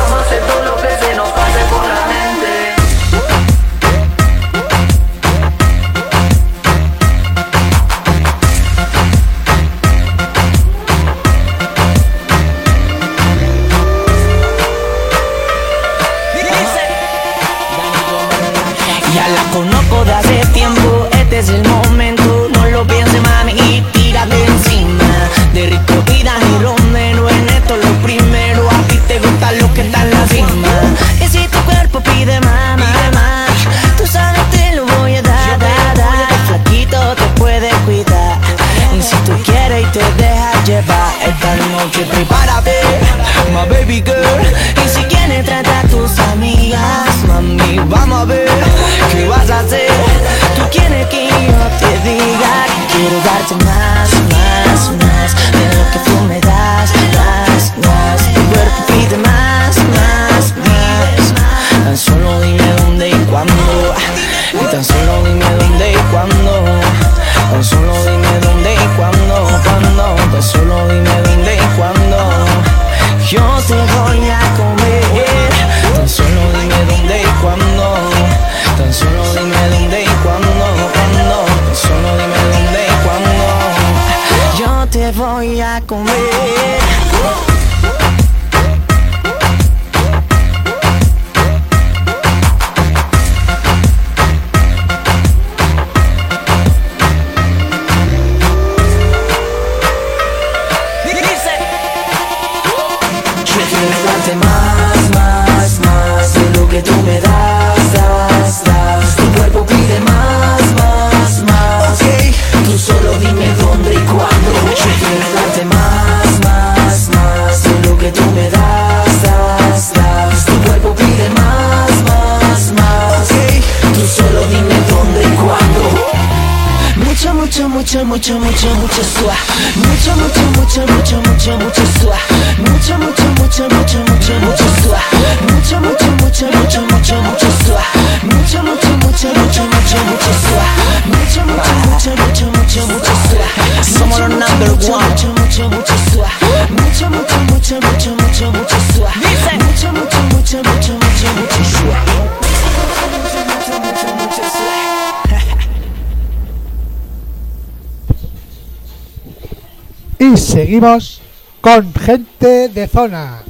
Y seguimos con gente de zona,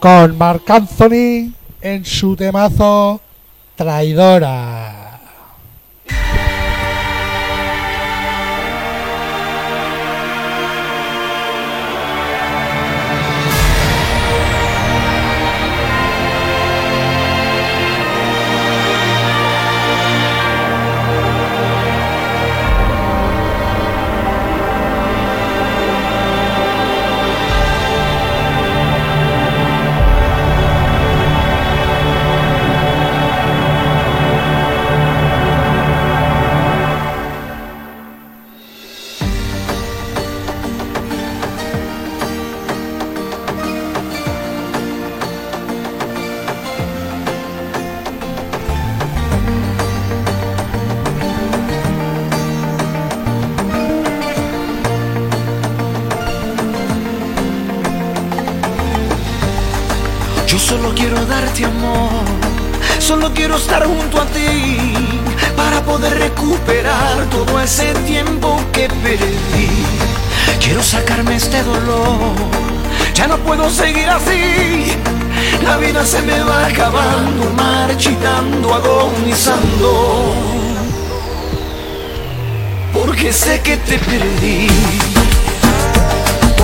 con Marc Anthony en su temazo Traidora. Solo quiero darte amor, solo quiero estar junto a ti para poder recuperar todo ese tiempo que perdí. Quiero sacarme este dolor, ya no puedo seguir así. La vida se me va acabando, marchitando, agonizando. Porque sé que te perdí.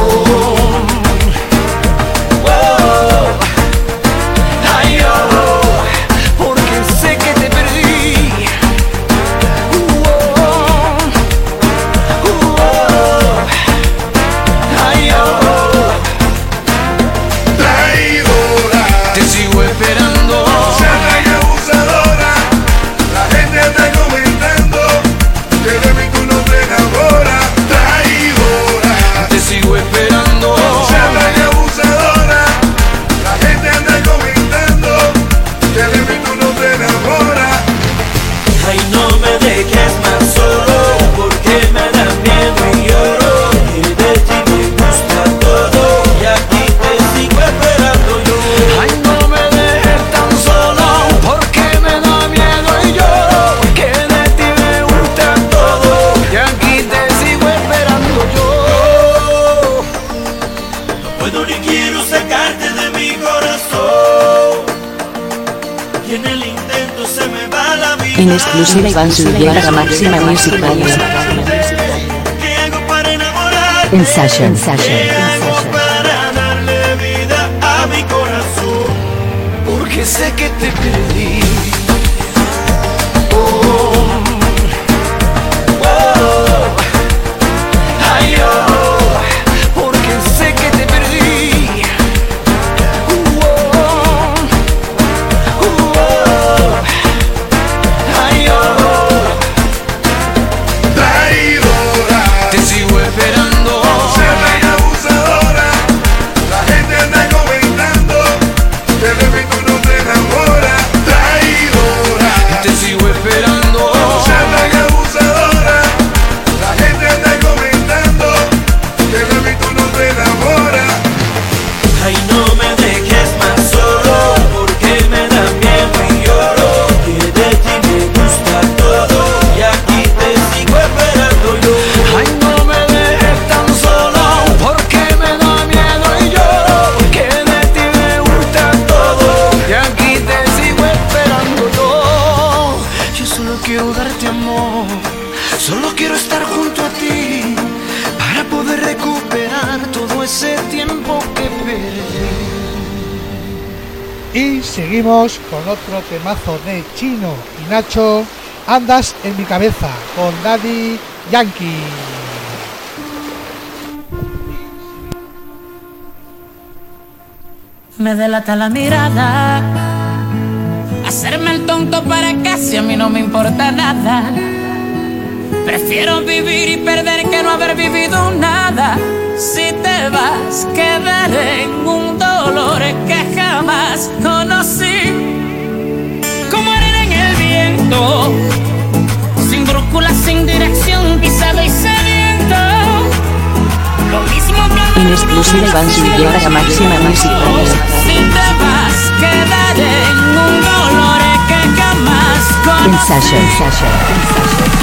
Oh, oh. oh. your over. En exclusiva Iván Subiera Máxima Music Radio. En Session. Porque sé que te. con otro temazo de Chino y Nacho. Andas en mi cabeza con Daddy Yankee. me delata la mirada. Hacerme el tonto para casi a mí no me importa nada. Prefiero vivir y perder que no haber vivido nada. Si te vas, quedaré en un dolores que jamás conocí. Como arena en el viento, sin brújula, sin dirección, pisado y sediento. Lo mismo que en exclusiva van a la máxima música. Si te vas, quedaré en un dolor que jamás conocí. Sasha, Sasha, Sasha.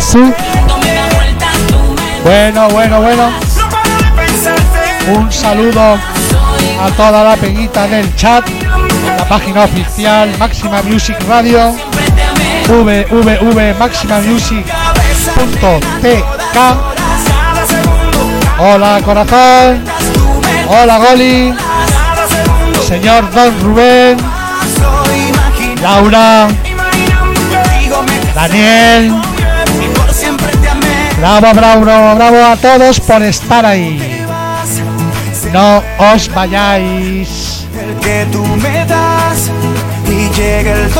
sí, sí. Bueno, bueno, bueno. Un saludo a toda la peñita del chat, la página oficial Máxima Music Radio, www.maximamusic.tk. Hola corazón, hola Goli, señor Don Rubén, Laura, Daniel. Bravo, bravo, bravo, a todos por estar ahí. No os vayáis. El que tú me das y llega el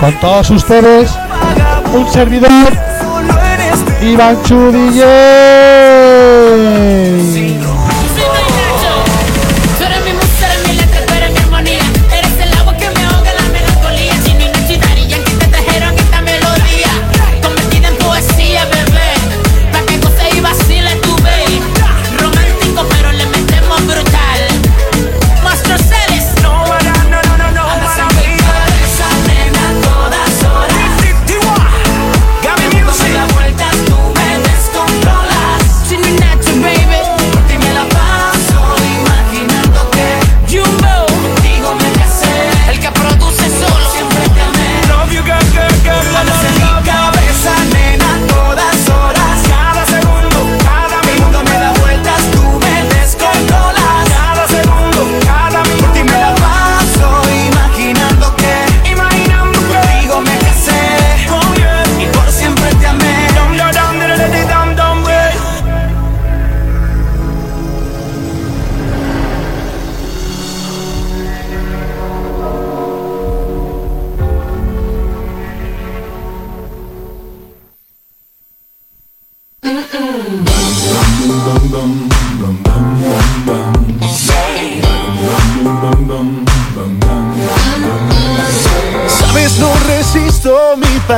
Con todos ustedes, un servidor, Iván Chudille.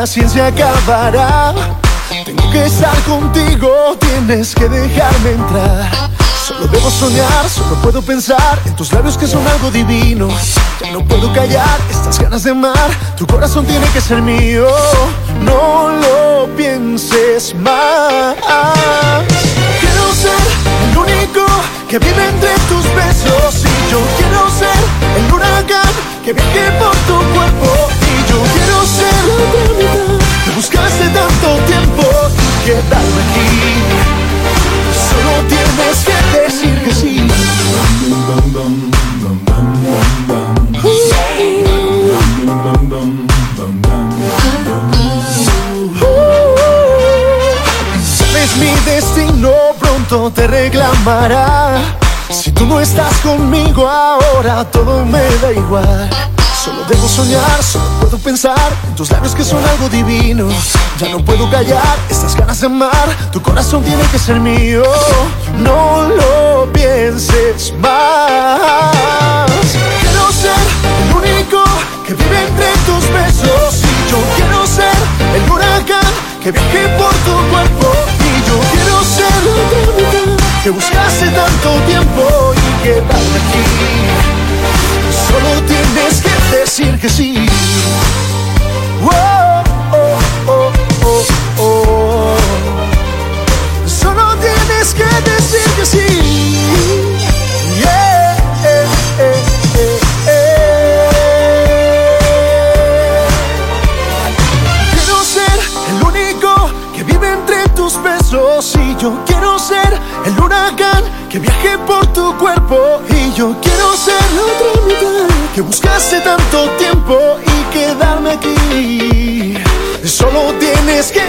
paciencia acabará. Tengo que estar contigo, tienes que dejarme entrar. Solo debo soñar, solo puedo pensar en tus labios que son algo divino. Ya no puedo callar estas ganas de amar, tu corazón tiene que ser mío. No lo pienses más. Quiero ser el único que vive entre tus besos y yo quiero ser el huracán que viaje por tu cuerpo y yo quiero ser la eternidad. Me buscaste tanto tiempo y quedarme aquí. Solo tienes que decir que sí. Sabes mi destino pronto te reclamará tú no estás conmigo ahora, todo me da igual. Solo debo soñar, solo puedo pensar en tus labios que son algo divino. Ya no puedo callar estas ganas de amar, tu corazón tiene que ser mío. No lo pienses más. Quiero ser el único que vive entre tus besos. Y yo quiero ser el huracán que viaje por tu cuerpo. Y yo quiero ser que buscaste tanto tiempo y quedarte aquí. Solo tienes que decir que sí. Que viaje por tu cuerpo y yo quiero ser la otra mitad que buscaste tanto tiempo y quedarme aquí. Solo tienes que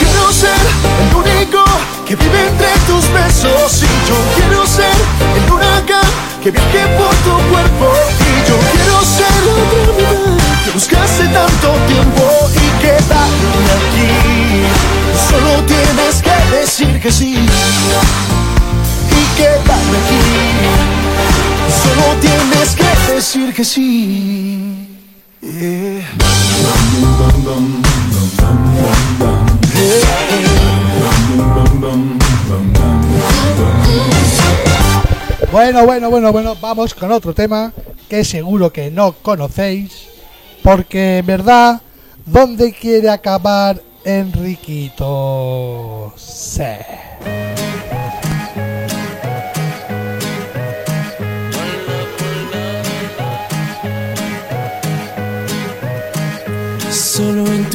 quiero ser el único que vive entre tus besos. Y yo quiero ser el huracán que viaje por tu cuerpo. Y yo quiero ser la otra mitad que buscaste tanto tiempo y quedarme aquí. Solo tienes que decir que sí aquí. Solo tienes que decir que sí. Bueno, bueno, bueno, bueno, vamos con otro tema que seguro que no conocéis, porque en verdad, ¿dónde quiere acabar Enriquito? Sí.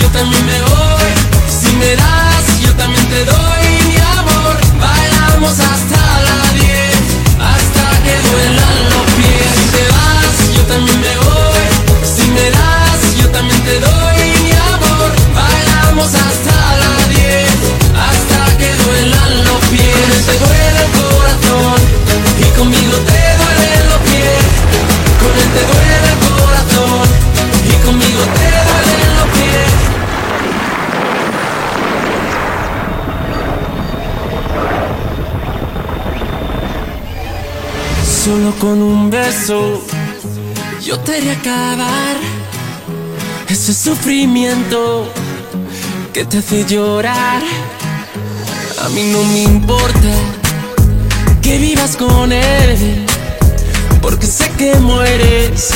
yo también me voy. Si me das, yo también te doy mi amor. Bailamos hasta la 10, hasta que duelan los pies. Si te vas, yo también me voy. Si me das, yo también te doy mi amor. Bailamos hasta la 10, hasta que duelan los pies. Él te duele el corazón y conmigo te duelen los pies. Con él te duele el corazón y conmigo te duelen los pies. Solo con un beso yo te haré acabar ese sufrimiento que te hace llorar. A mí no me importa que vivas con él, porque sé que mueres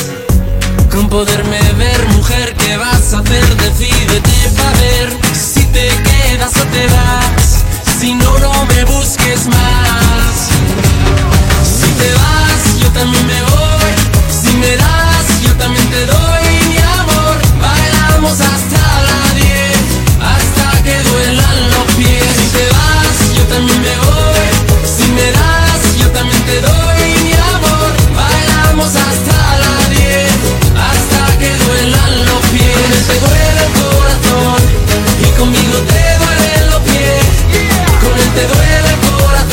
con poderme ver, mujer. ¿Qué vas a hacer? Decídete para ver si te quedas o te vas. Si no, no me busques más. Te vas, yo también me voy. Si me das, yo también te doy mi amor. Bailamos hasta la 10, hasta que duelan los pies. Si te vas, yo también me voy. Si me das, yo también te doy mi amor. Bailamos hasta la 10, hasta que duelan los pies. Él te duele el corazón y conmigo te duelen los pies. Con él te duele el corazón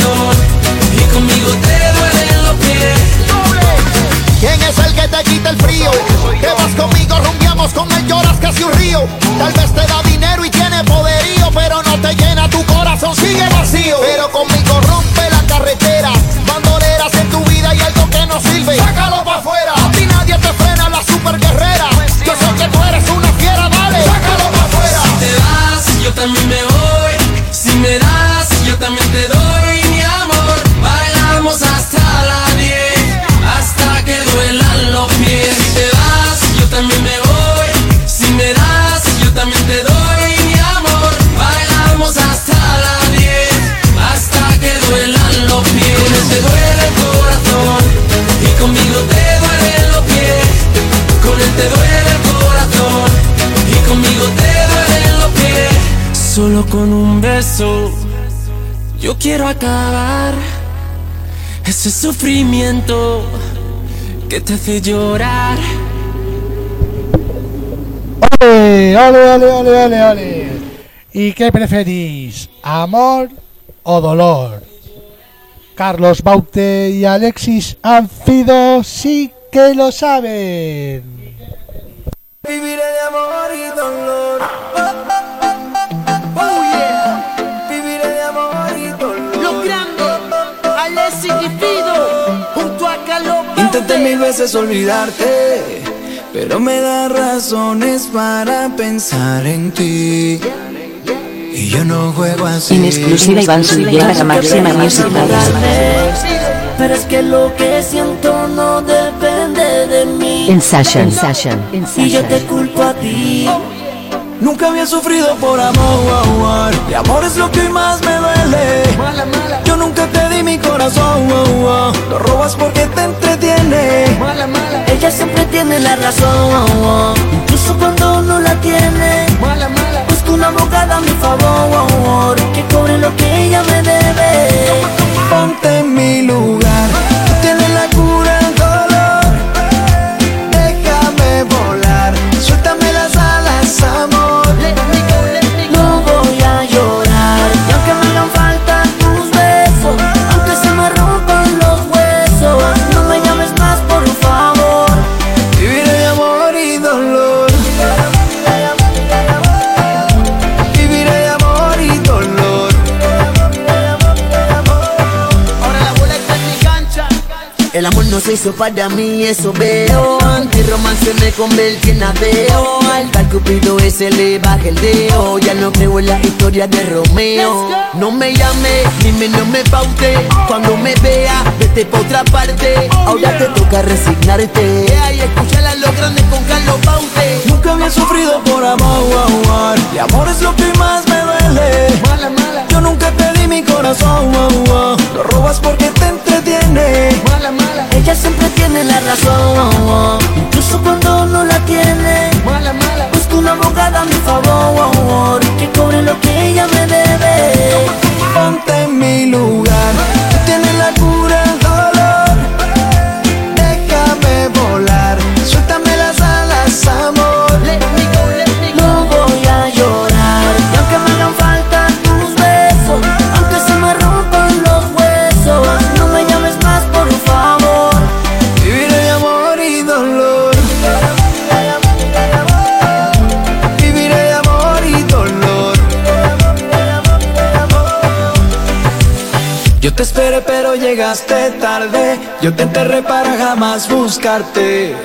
acabar ese sufrimiento que te hace llorar. ¡Ole, ole, ole, ole, ole, ole! ¿Y qué preferís? ¿Amor o dolor? Carlos Baute y Alexis Anfido sí que lo saben. Viviré de amor y dolor. Oh yeah. Fido, junto a Carlos Intenté mil veces olvidarte, pero me da razones para pensar en ti. Y yo no juego así. En exclusiva Iván Zuluaga para Máxima Pero es que lo que siento no depende de mí. En Session. Session. Y yo te culpo a ti. Nunca había sufrido por amor, y amor es lo que más me duele. Yo nunca te di mi corazón, lo robas porque te entretiene. Ella siempre tiene la razón, incluso cuando no la tiene. Busco una abogada a mi favor, que cobre lo que ella me debe. Ponte en mi lugar, no se hizo para mí, eso veo. Anti-romance me convertí en ateo. Al tal cupido ese le baja el dedo. Ya no creo en la historia de Romeo. No me llame, ni menos me paute. Cuando me vea, vete pa' otra parte. Ahora te toca resignarte. Ay, escúchala a los grandes con Carlos Paute. Nunca había sufrido por amor, y amor es lo que más me duele. Yo nunca te di mi corazón, lo robas porque te entretiene. Ella siempre tiene la razón, incluso cuando no la tiene. Busco una abogada a mi favor, que cobre lo que ella me debe. Ponte Yo te enterré para jamás buscarte.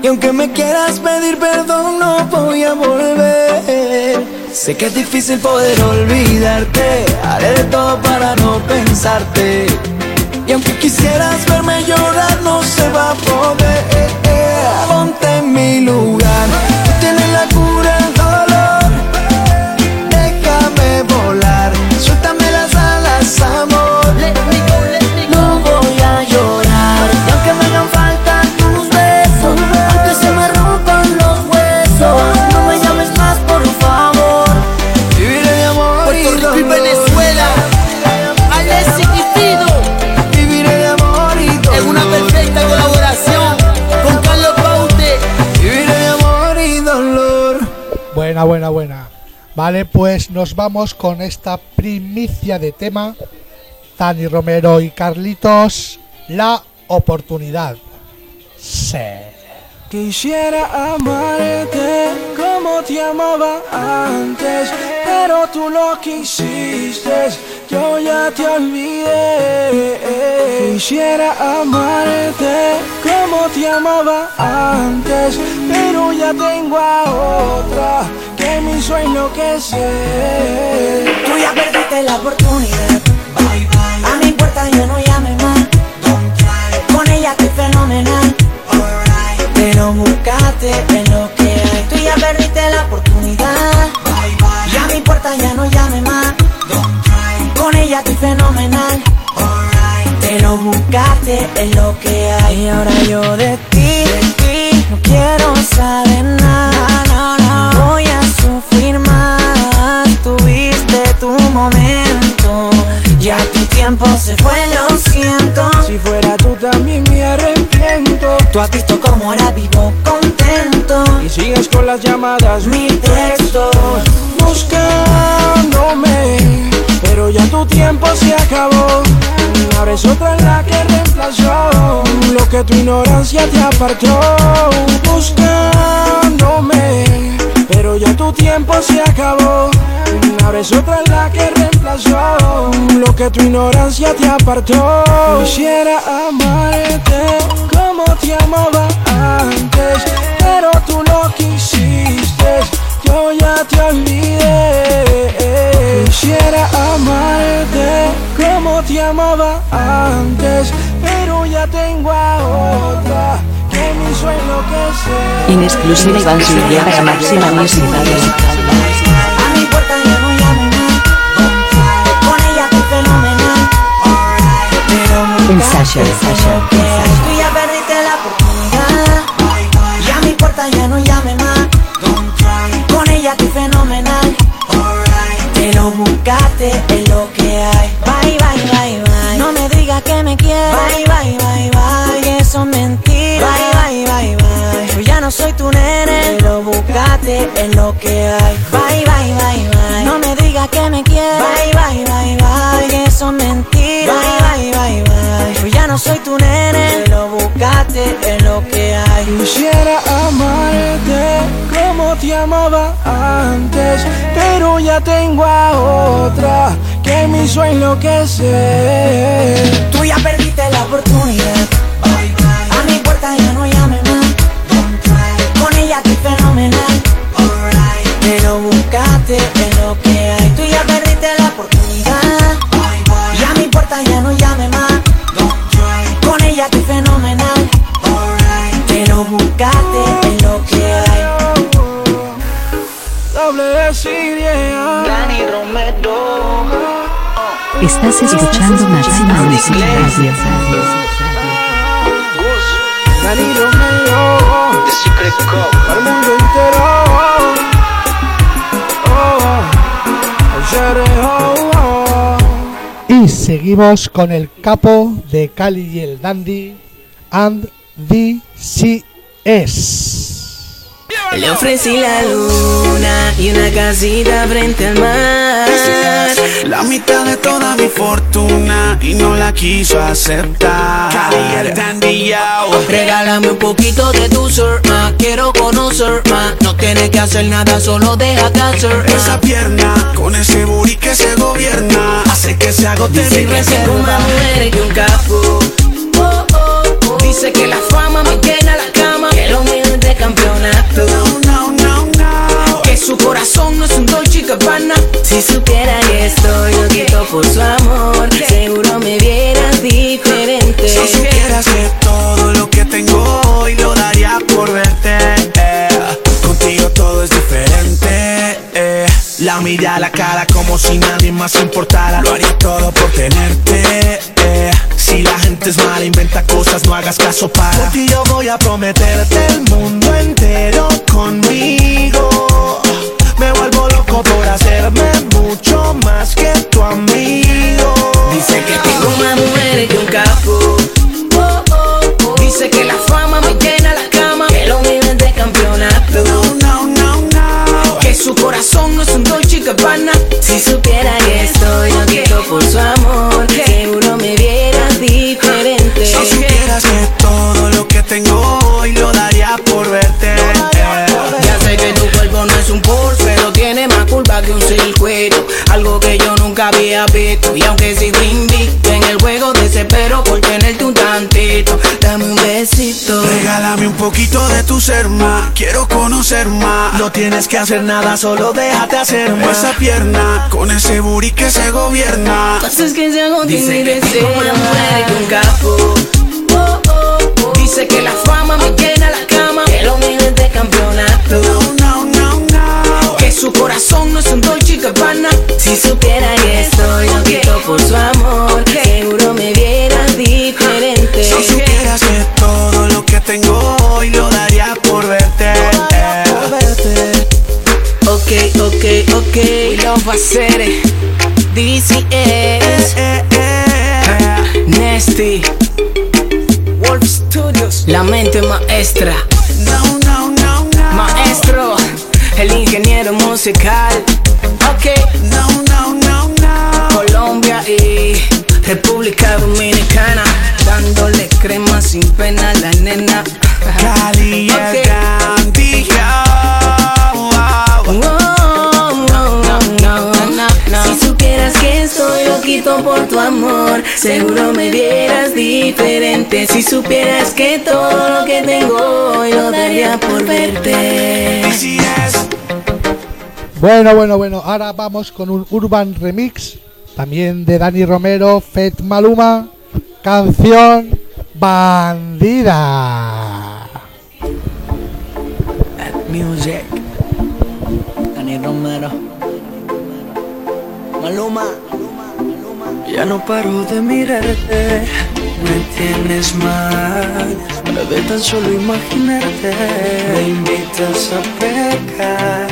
Y aunque me quieras pedir perdón, no voy a volver. Sé que es difícil poder olvidarte. Haré de todo para no pensarte. Y aunque quisieras verme llorar, no se va a poder. Ponte en mi lugar, Vale, pues nos vamos con esta primicia de tema. Tani Romero y Carlitos, la oportunidad. Sí. Quisiera amarte como te amaba antes, pero tú lo quisiste, yo ya te olvidé. Quisiera amarte como te amaba antes, pero ya tengo a otra que me hizo enloquecer. Tú ya perdiste la oportunidad. A mi puerta ya no llame más. Con ella estoy fenomenal. Pero buscaste en lo que hay. Tú ya perdiste la oportunidad. Y a mi puerta ya no llame más. Con ella estoy fenomenal. Pero buscaste en lo que hay. Y ahora yo de ti, de ti no quiero saber nada. Tiempo se fue, lo siento. Si fuera tú también me arrepiento. Tú has visto cómo ahora vivo contento. Y sigues con las llamadas, mil textos. Buscándome, pero ya tu tiempo se acabó. Ahora es otra la que reemplazó lo que tu ignorancia te apartó. Buscándome, pero ya tu tiempo se acabó. Ahora es otra la que reemplazó lo que tu ignorancia te apartó. Quisiera amarte como te amaba antes, pero tú no quisiste. Yo ya te olvidé. Quisiera amarte como te amaba antes, pero ya tengo a otra que mi sueño que sé. En exclusiva Iván Silvia para Máxima Music A mi puerta buscaste, es lo que hay. Bye, bye, bye, bye. No me digas que me quieres. Bye, bye, bye, bye. Que eso es mentira. Bye, bye, bye, bye. Yo ya no soy tu nene. Te lo buscaste, es lo que hay. Quisiera amarte como te amaba antes, pero ya tengo a otra que me hizo enloquecer. Tú ya perdiste Estás escuchando Máxima Radio. The Secret mundo entero. Oh. Y seguimos con el capo de Cali y el Dandy and DCS. Le ofrecí la luna y una casita frente al mar. La mitad de toda mi fortuna y no la quiso aceptar. Regálame un poquito de tu ser más, quiero conocer más. No tienes que hacer nada, solo déjate hacer Esa pierna con ese booty que se gobierna hace que se agote Dice mi que se reserva. fuma mujeres y un capo. Oh, oh, oh. Dice que la fama me llena la cama, que lo mío es de campeonato. Su corazón no es un Dolce Gabbana. Si supiera que estoy loquito por su amor, seguro me vieras diferente. Si supieras que todo lo que tengo hoy lo daría por verte. eh. Contigo todo es diferente. eh. La mirada, la cara como si nadie más importara. Lo haría todo por tenerte. eh. Si la gente es mala, inventa cosas, no hagas caso para. Por ti yo voy a prometerte el mundo entero conmigo. Me vuelvo loco por hacerme mucho más que tu amigo. Dice que tengo más mujeres que un capo. Dice que la fama me llena la cama, que lo mío es de campeonato. No, no, no. Que su corazón no es un Dolce Gabbana. Si supiera que estoy loquito por su amor, tengo hoy lo daría por verte. Ya sé que tu cuerpo no es un Porsche, pero tiene más curva que un circuito. Algo que yo nunca había visto. Y aunque sigo invicto en el juego, desespero por tenerte un tantito. Dame un besito. Regálame un poquito de tu ser más, quiero conocer más. No tienes que hacer nada, solo déjate hacer más. Esa pierna con ese booty que se gobierna. Haces que se deseo. tengo Una más mujer un capo. Dice que la fama me llena la cama. Que lo mío es de campeonato. No, no, no. Que su corazón no es un Dolce Gabbana. Si supiera que estoy loquito por su amor, seguro me vieras diferente. Si supieras que todo lo que tengo hoy lo daría por verte. Ok, ok, ok. We love hacer DCS. Nasty. La mente maestra. No, no, no, no. Maestro. El ingeniero musical. Ok. Colombia y República Dominicana. Dándole crema sin pena a la nena. Cali Ok. Loquito por tu amor, seguro me vieras diferente. Si supieras que todo lo que tengo hoy lo daría por verte. Bueno, bueno, bueno, ahora vamos con un Urban Remix, también de Dani Romero, Fet Maluma, canción Bandida. Music. Dani Romero. Maluma. Ya no paro de mirarte, me tienes mal. De tan solo imaginarte, me invitas a pecar.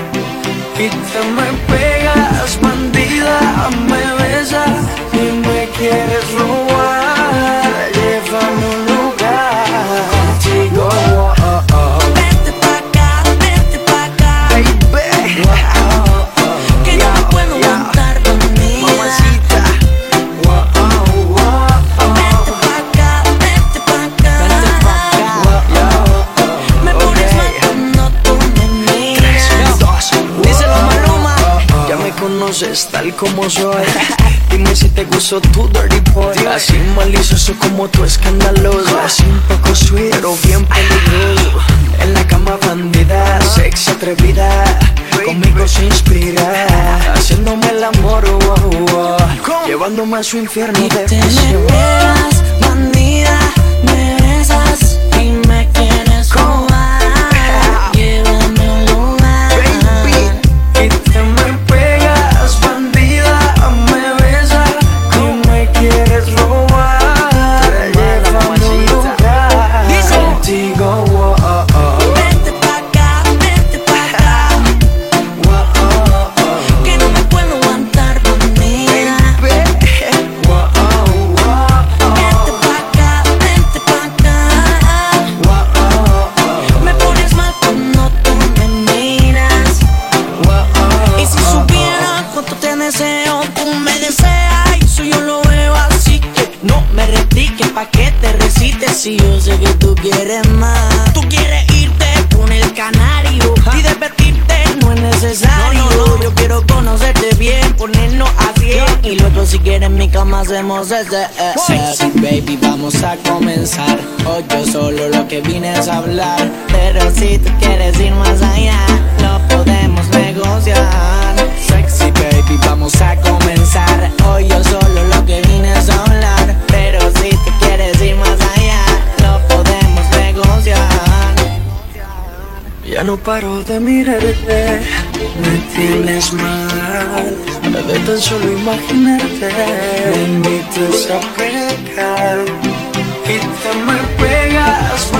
Y te me pegas, bandida, me besas y me quieres conoces tal como soy. (laughs) Dime si te gustó tu dirty boy. Así malicioso como tu escandaloso. Así un poco sweet pero bien peligroso En la cama bandida, sexy atrevida. Conmigo se inspira. Haciéndome el amor, oh, oh, oh. Llevándome a su infierno de Te me pasión. pegas, bandida, me quieres más. Tú quieres irte con el canario y divertirte no es necesario. Yo quiero conocerte bien, ponernos a cien. Y luego si quieres en mi cama hacemos ese. eh, Sexy baby, vamos a comenzar. Hoy yo solo lo que vine es hablar. Pero si tú quieres ir más allá, lo podemos negociar. Sexy baby, vamos a comenzar. Hoy yo solo lo que vine es hablar. Pero si tú quieres ir más allá. Ya no paro de mirarte, me tienes mal. De tan solo imaginarte, me invitas a pecar. Y te me pegas,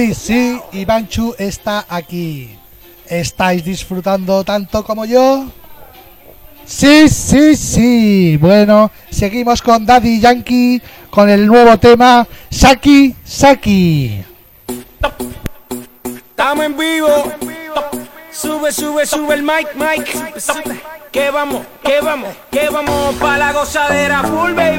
Sí, sí, Ivanchu está aquí. ¿Estáis disfrutando tanto como yo? Sí, sí, sí. Bueno, seguimos con Daddy Yankee con el nuevo tema Saki Saki. Estamos en vivo. Sube, sube, sube el mic, mic. Que vamos, que vamos, que vamos pa' la gozadera full, baby.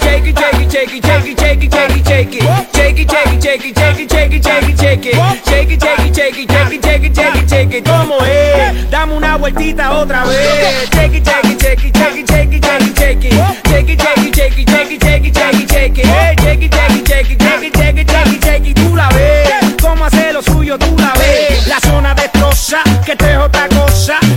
Shake it, shake it, shake it, shake it, shake it, shake it, shake it. Shake it, shake it, shake it, shake it, shake it, shake it, shake it. Shake it, shake it, shake it, shake it, shake it, shake it, shake it. ¿Cómo es? Dame una vueltita otra vez. Shake it, shake it, shake shake shake shake shake. Shake shake shake shake shake shake shake shake shake shake shake shake shake shake it. La ves, cómo hace lo suyo, tú la ves. La zona de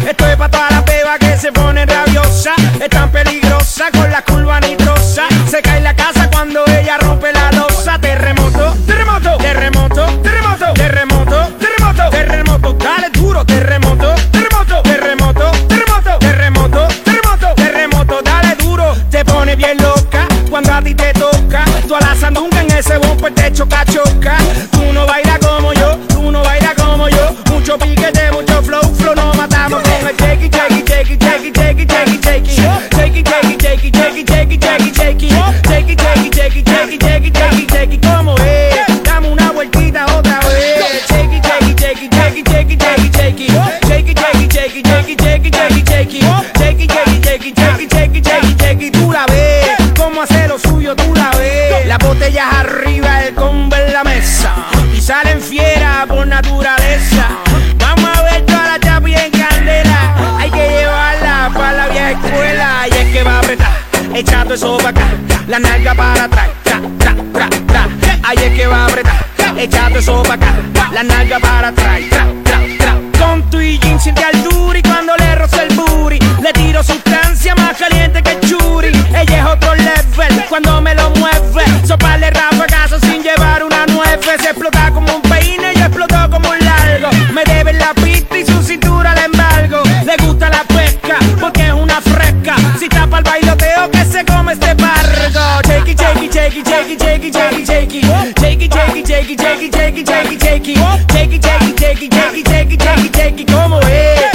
Esto es para toda la peba que se pone rabiosa. Es tan peligrosa con la curva nitrosa. Se cae la casa cuando ella rompe la losa. Terremoto, terremoto, terremoto, terremoto, terremoto, terremoto, terremoto. Dale duro, terremoto, terremoto, terremoto, terremoto, terremoto, terremoto, terremoto. Dale duro, te pone bien loca cuando a ti te toca. Tú a la sandunga en ese bumper te choca, choca. Shakey. Shakey, shakey, shakey, shakey, shakey, shakey, shakey. ¿Cómo es? Dame una vueltita otra vez. Shakey, shakey, shakey, shakey, shakey, shakey, shakey. Shakey, shakey, shakey, shakey, shakey, shakey, shakey. Shakey, shakey, shakey, shakey, shakey, shakey, shakey. Tú la ves, cómo hace lo suyo, tú la ves. Las botellas echando eso para acá. La nalga para atrás, tra, tra, tra, tra. Ahí es que va a apretar, echando eso para acá. La nalga para atrás, tra, tra, tra. Con tu y jean siente al duri cuando le roza el booty. Le tiro sustancia más caliente que churi. Ella es otro level cuando me lo mueve. Soparle rafagazo sin llevar una nueve. Se explota take it, take it, take it, take it, take it, take it, take it, take it, take it, take it, take it, take it, take it, take it, take it, take it, take it, take it, take it, come away.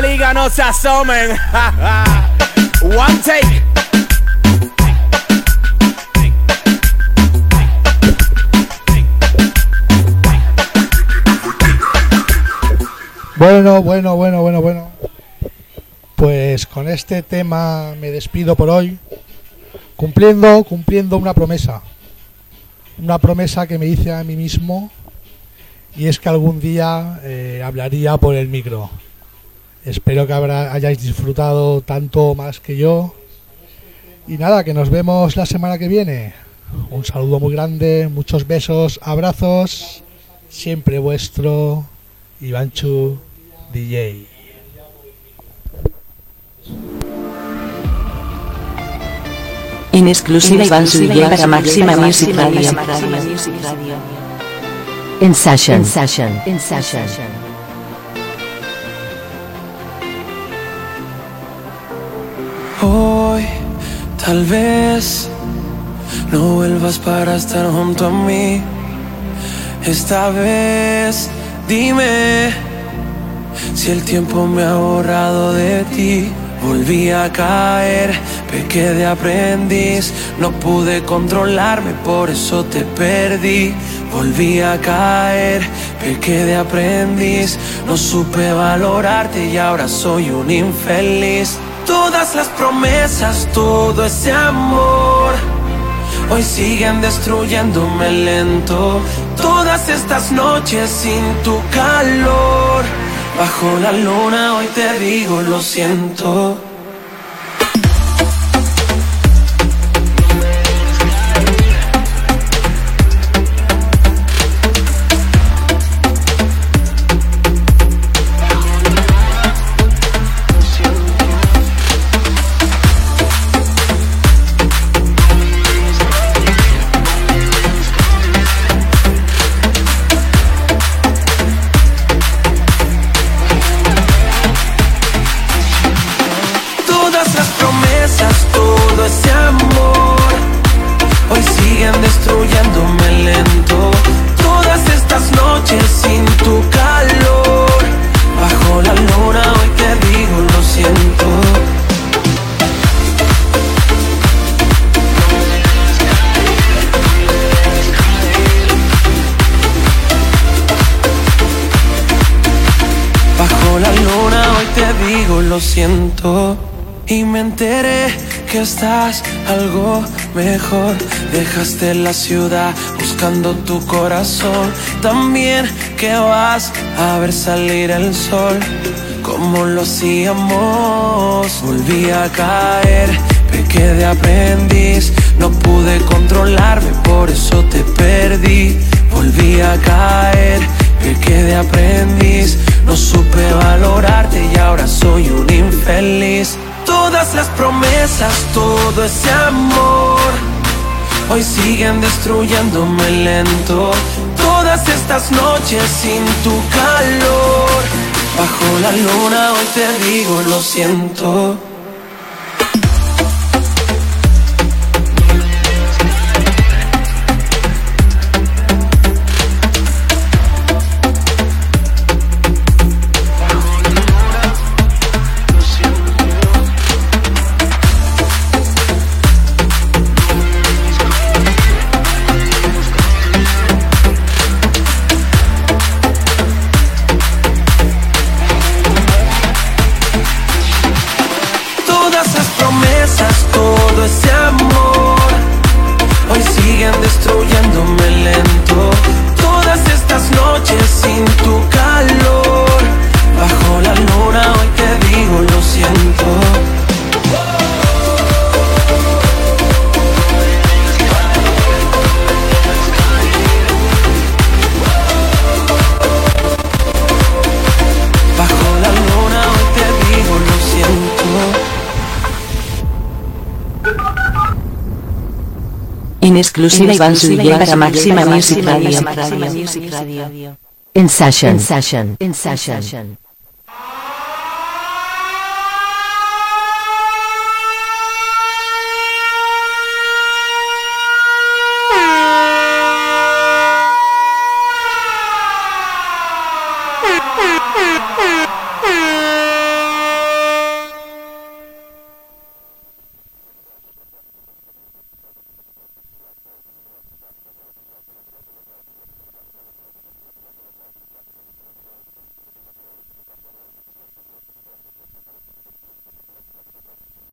liga no se asomen. (laughs) One take. Bueno, bueno, bueno, bueno, bueno. Pues con este tema me despido por hoy, cumpliendo, cumpliendo una promesa. Una promesa que me hice a mí mismo y es que algún día eh, hablaría por el micro. Espero que habrá, hayáis disfrutado tanto más que yo. Y nada, que nos vemos la semana que viene. Un saludo muy grande, muchos besos, abrazos. Siempre vuestro Ivanchu DJ. En exclusiva Iván Sulle para Máxima Music Radio. En session. En session. En session. Hoy, tal vez, no vuelvas para estar junto a mí. Esta vez, dime si el tiempo me ha borrado de ti. Volví a caer, pequé de aprendiz, no pude controlarme, por eso te perdí. Volví a caer, pequé de aprendiz, no supe valorarte y ahora soy un infeliz. Todas las promesas, todo ese amor, hoy siguen destruyéndome lento. Todas estas noches sin tu calor. Bajo la luna hoy te digo lo siento. Dejaste la ciudad buscando tu corazón. También que vas a ver salir el sol. Como lo hacíamos, volví a caer. Pequé de aprendiz, no pude controlarme, por eso te perdí. Volví a caer, pequé de aprendiz, no supe valorarte y ahora soy un infeliz. Todas las promesas, todo ese amor, hoy siguen destruyéndome lento. Todas estas noches sin tu calor, bajo la luna hoy te digo lo siento. Exclusiva Iván Zuluaga para Máxima Music Radio. En session. En session. En session.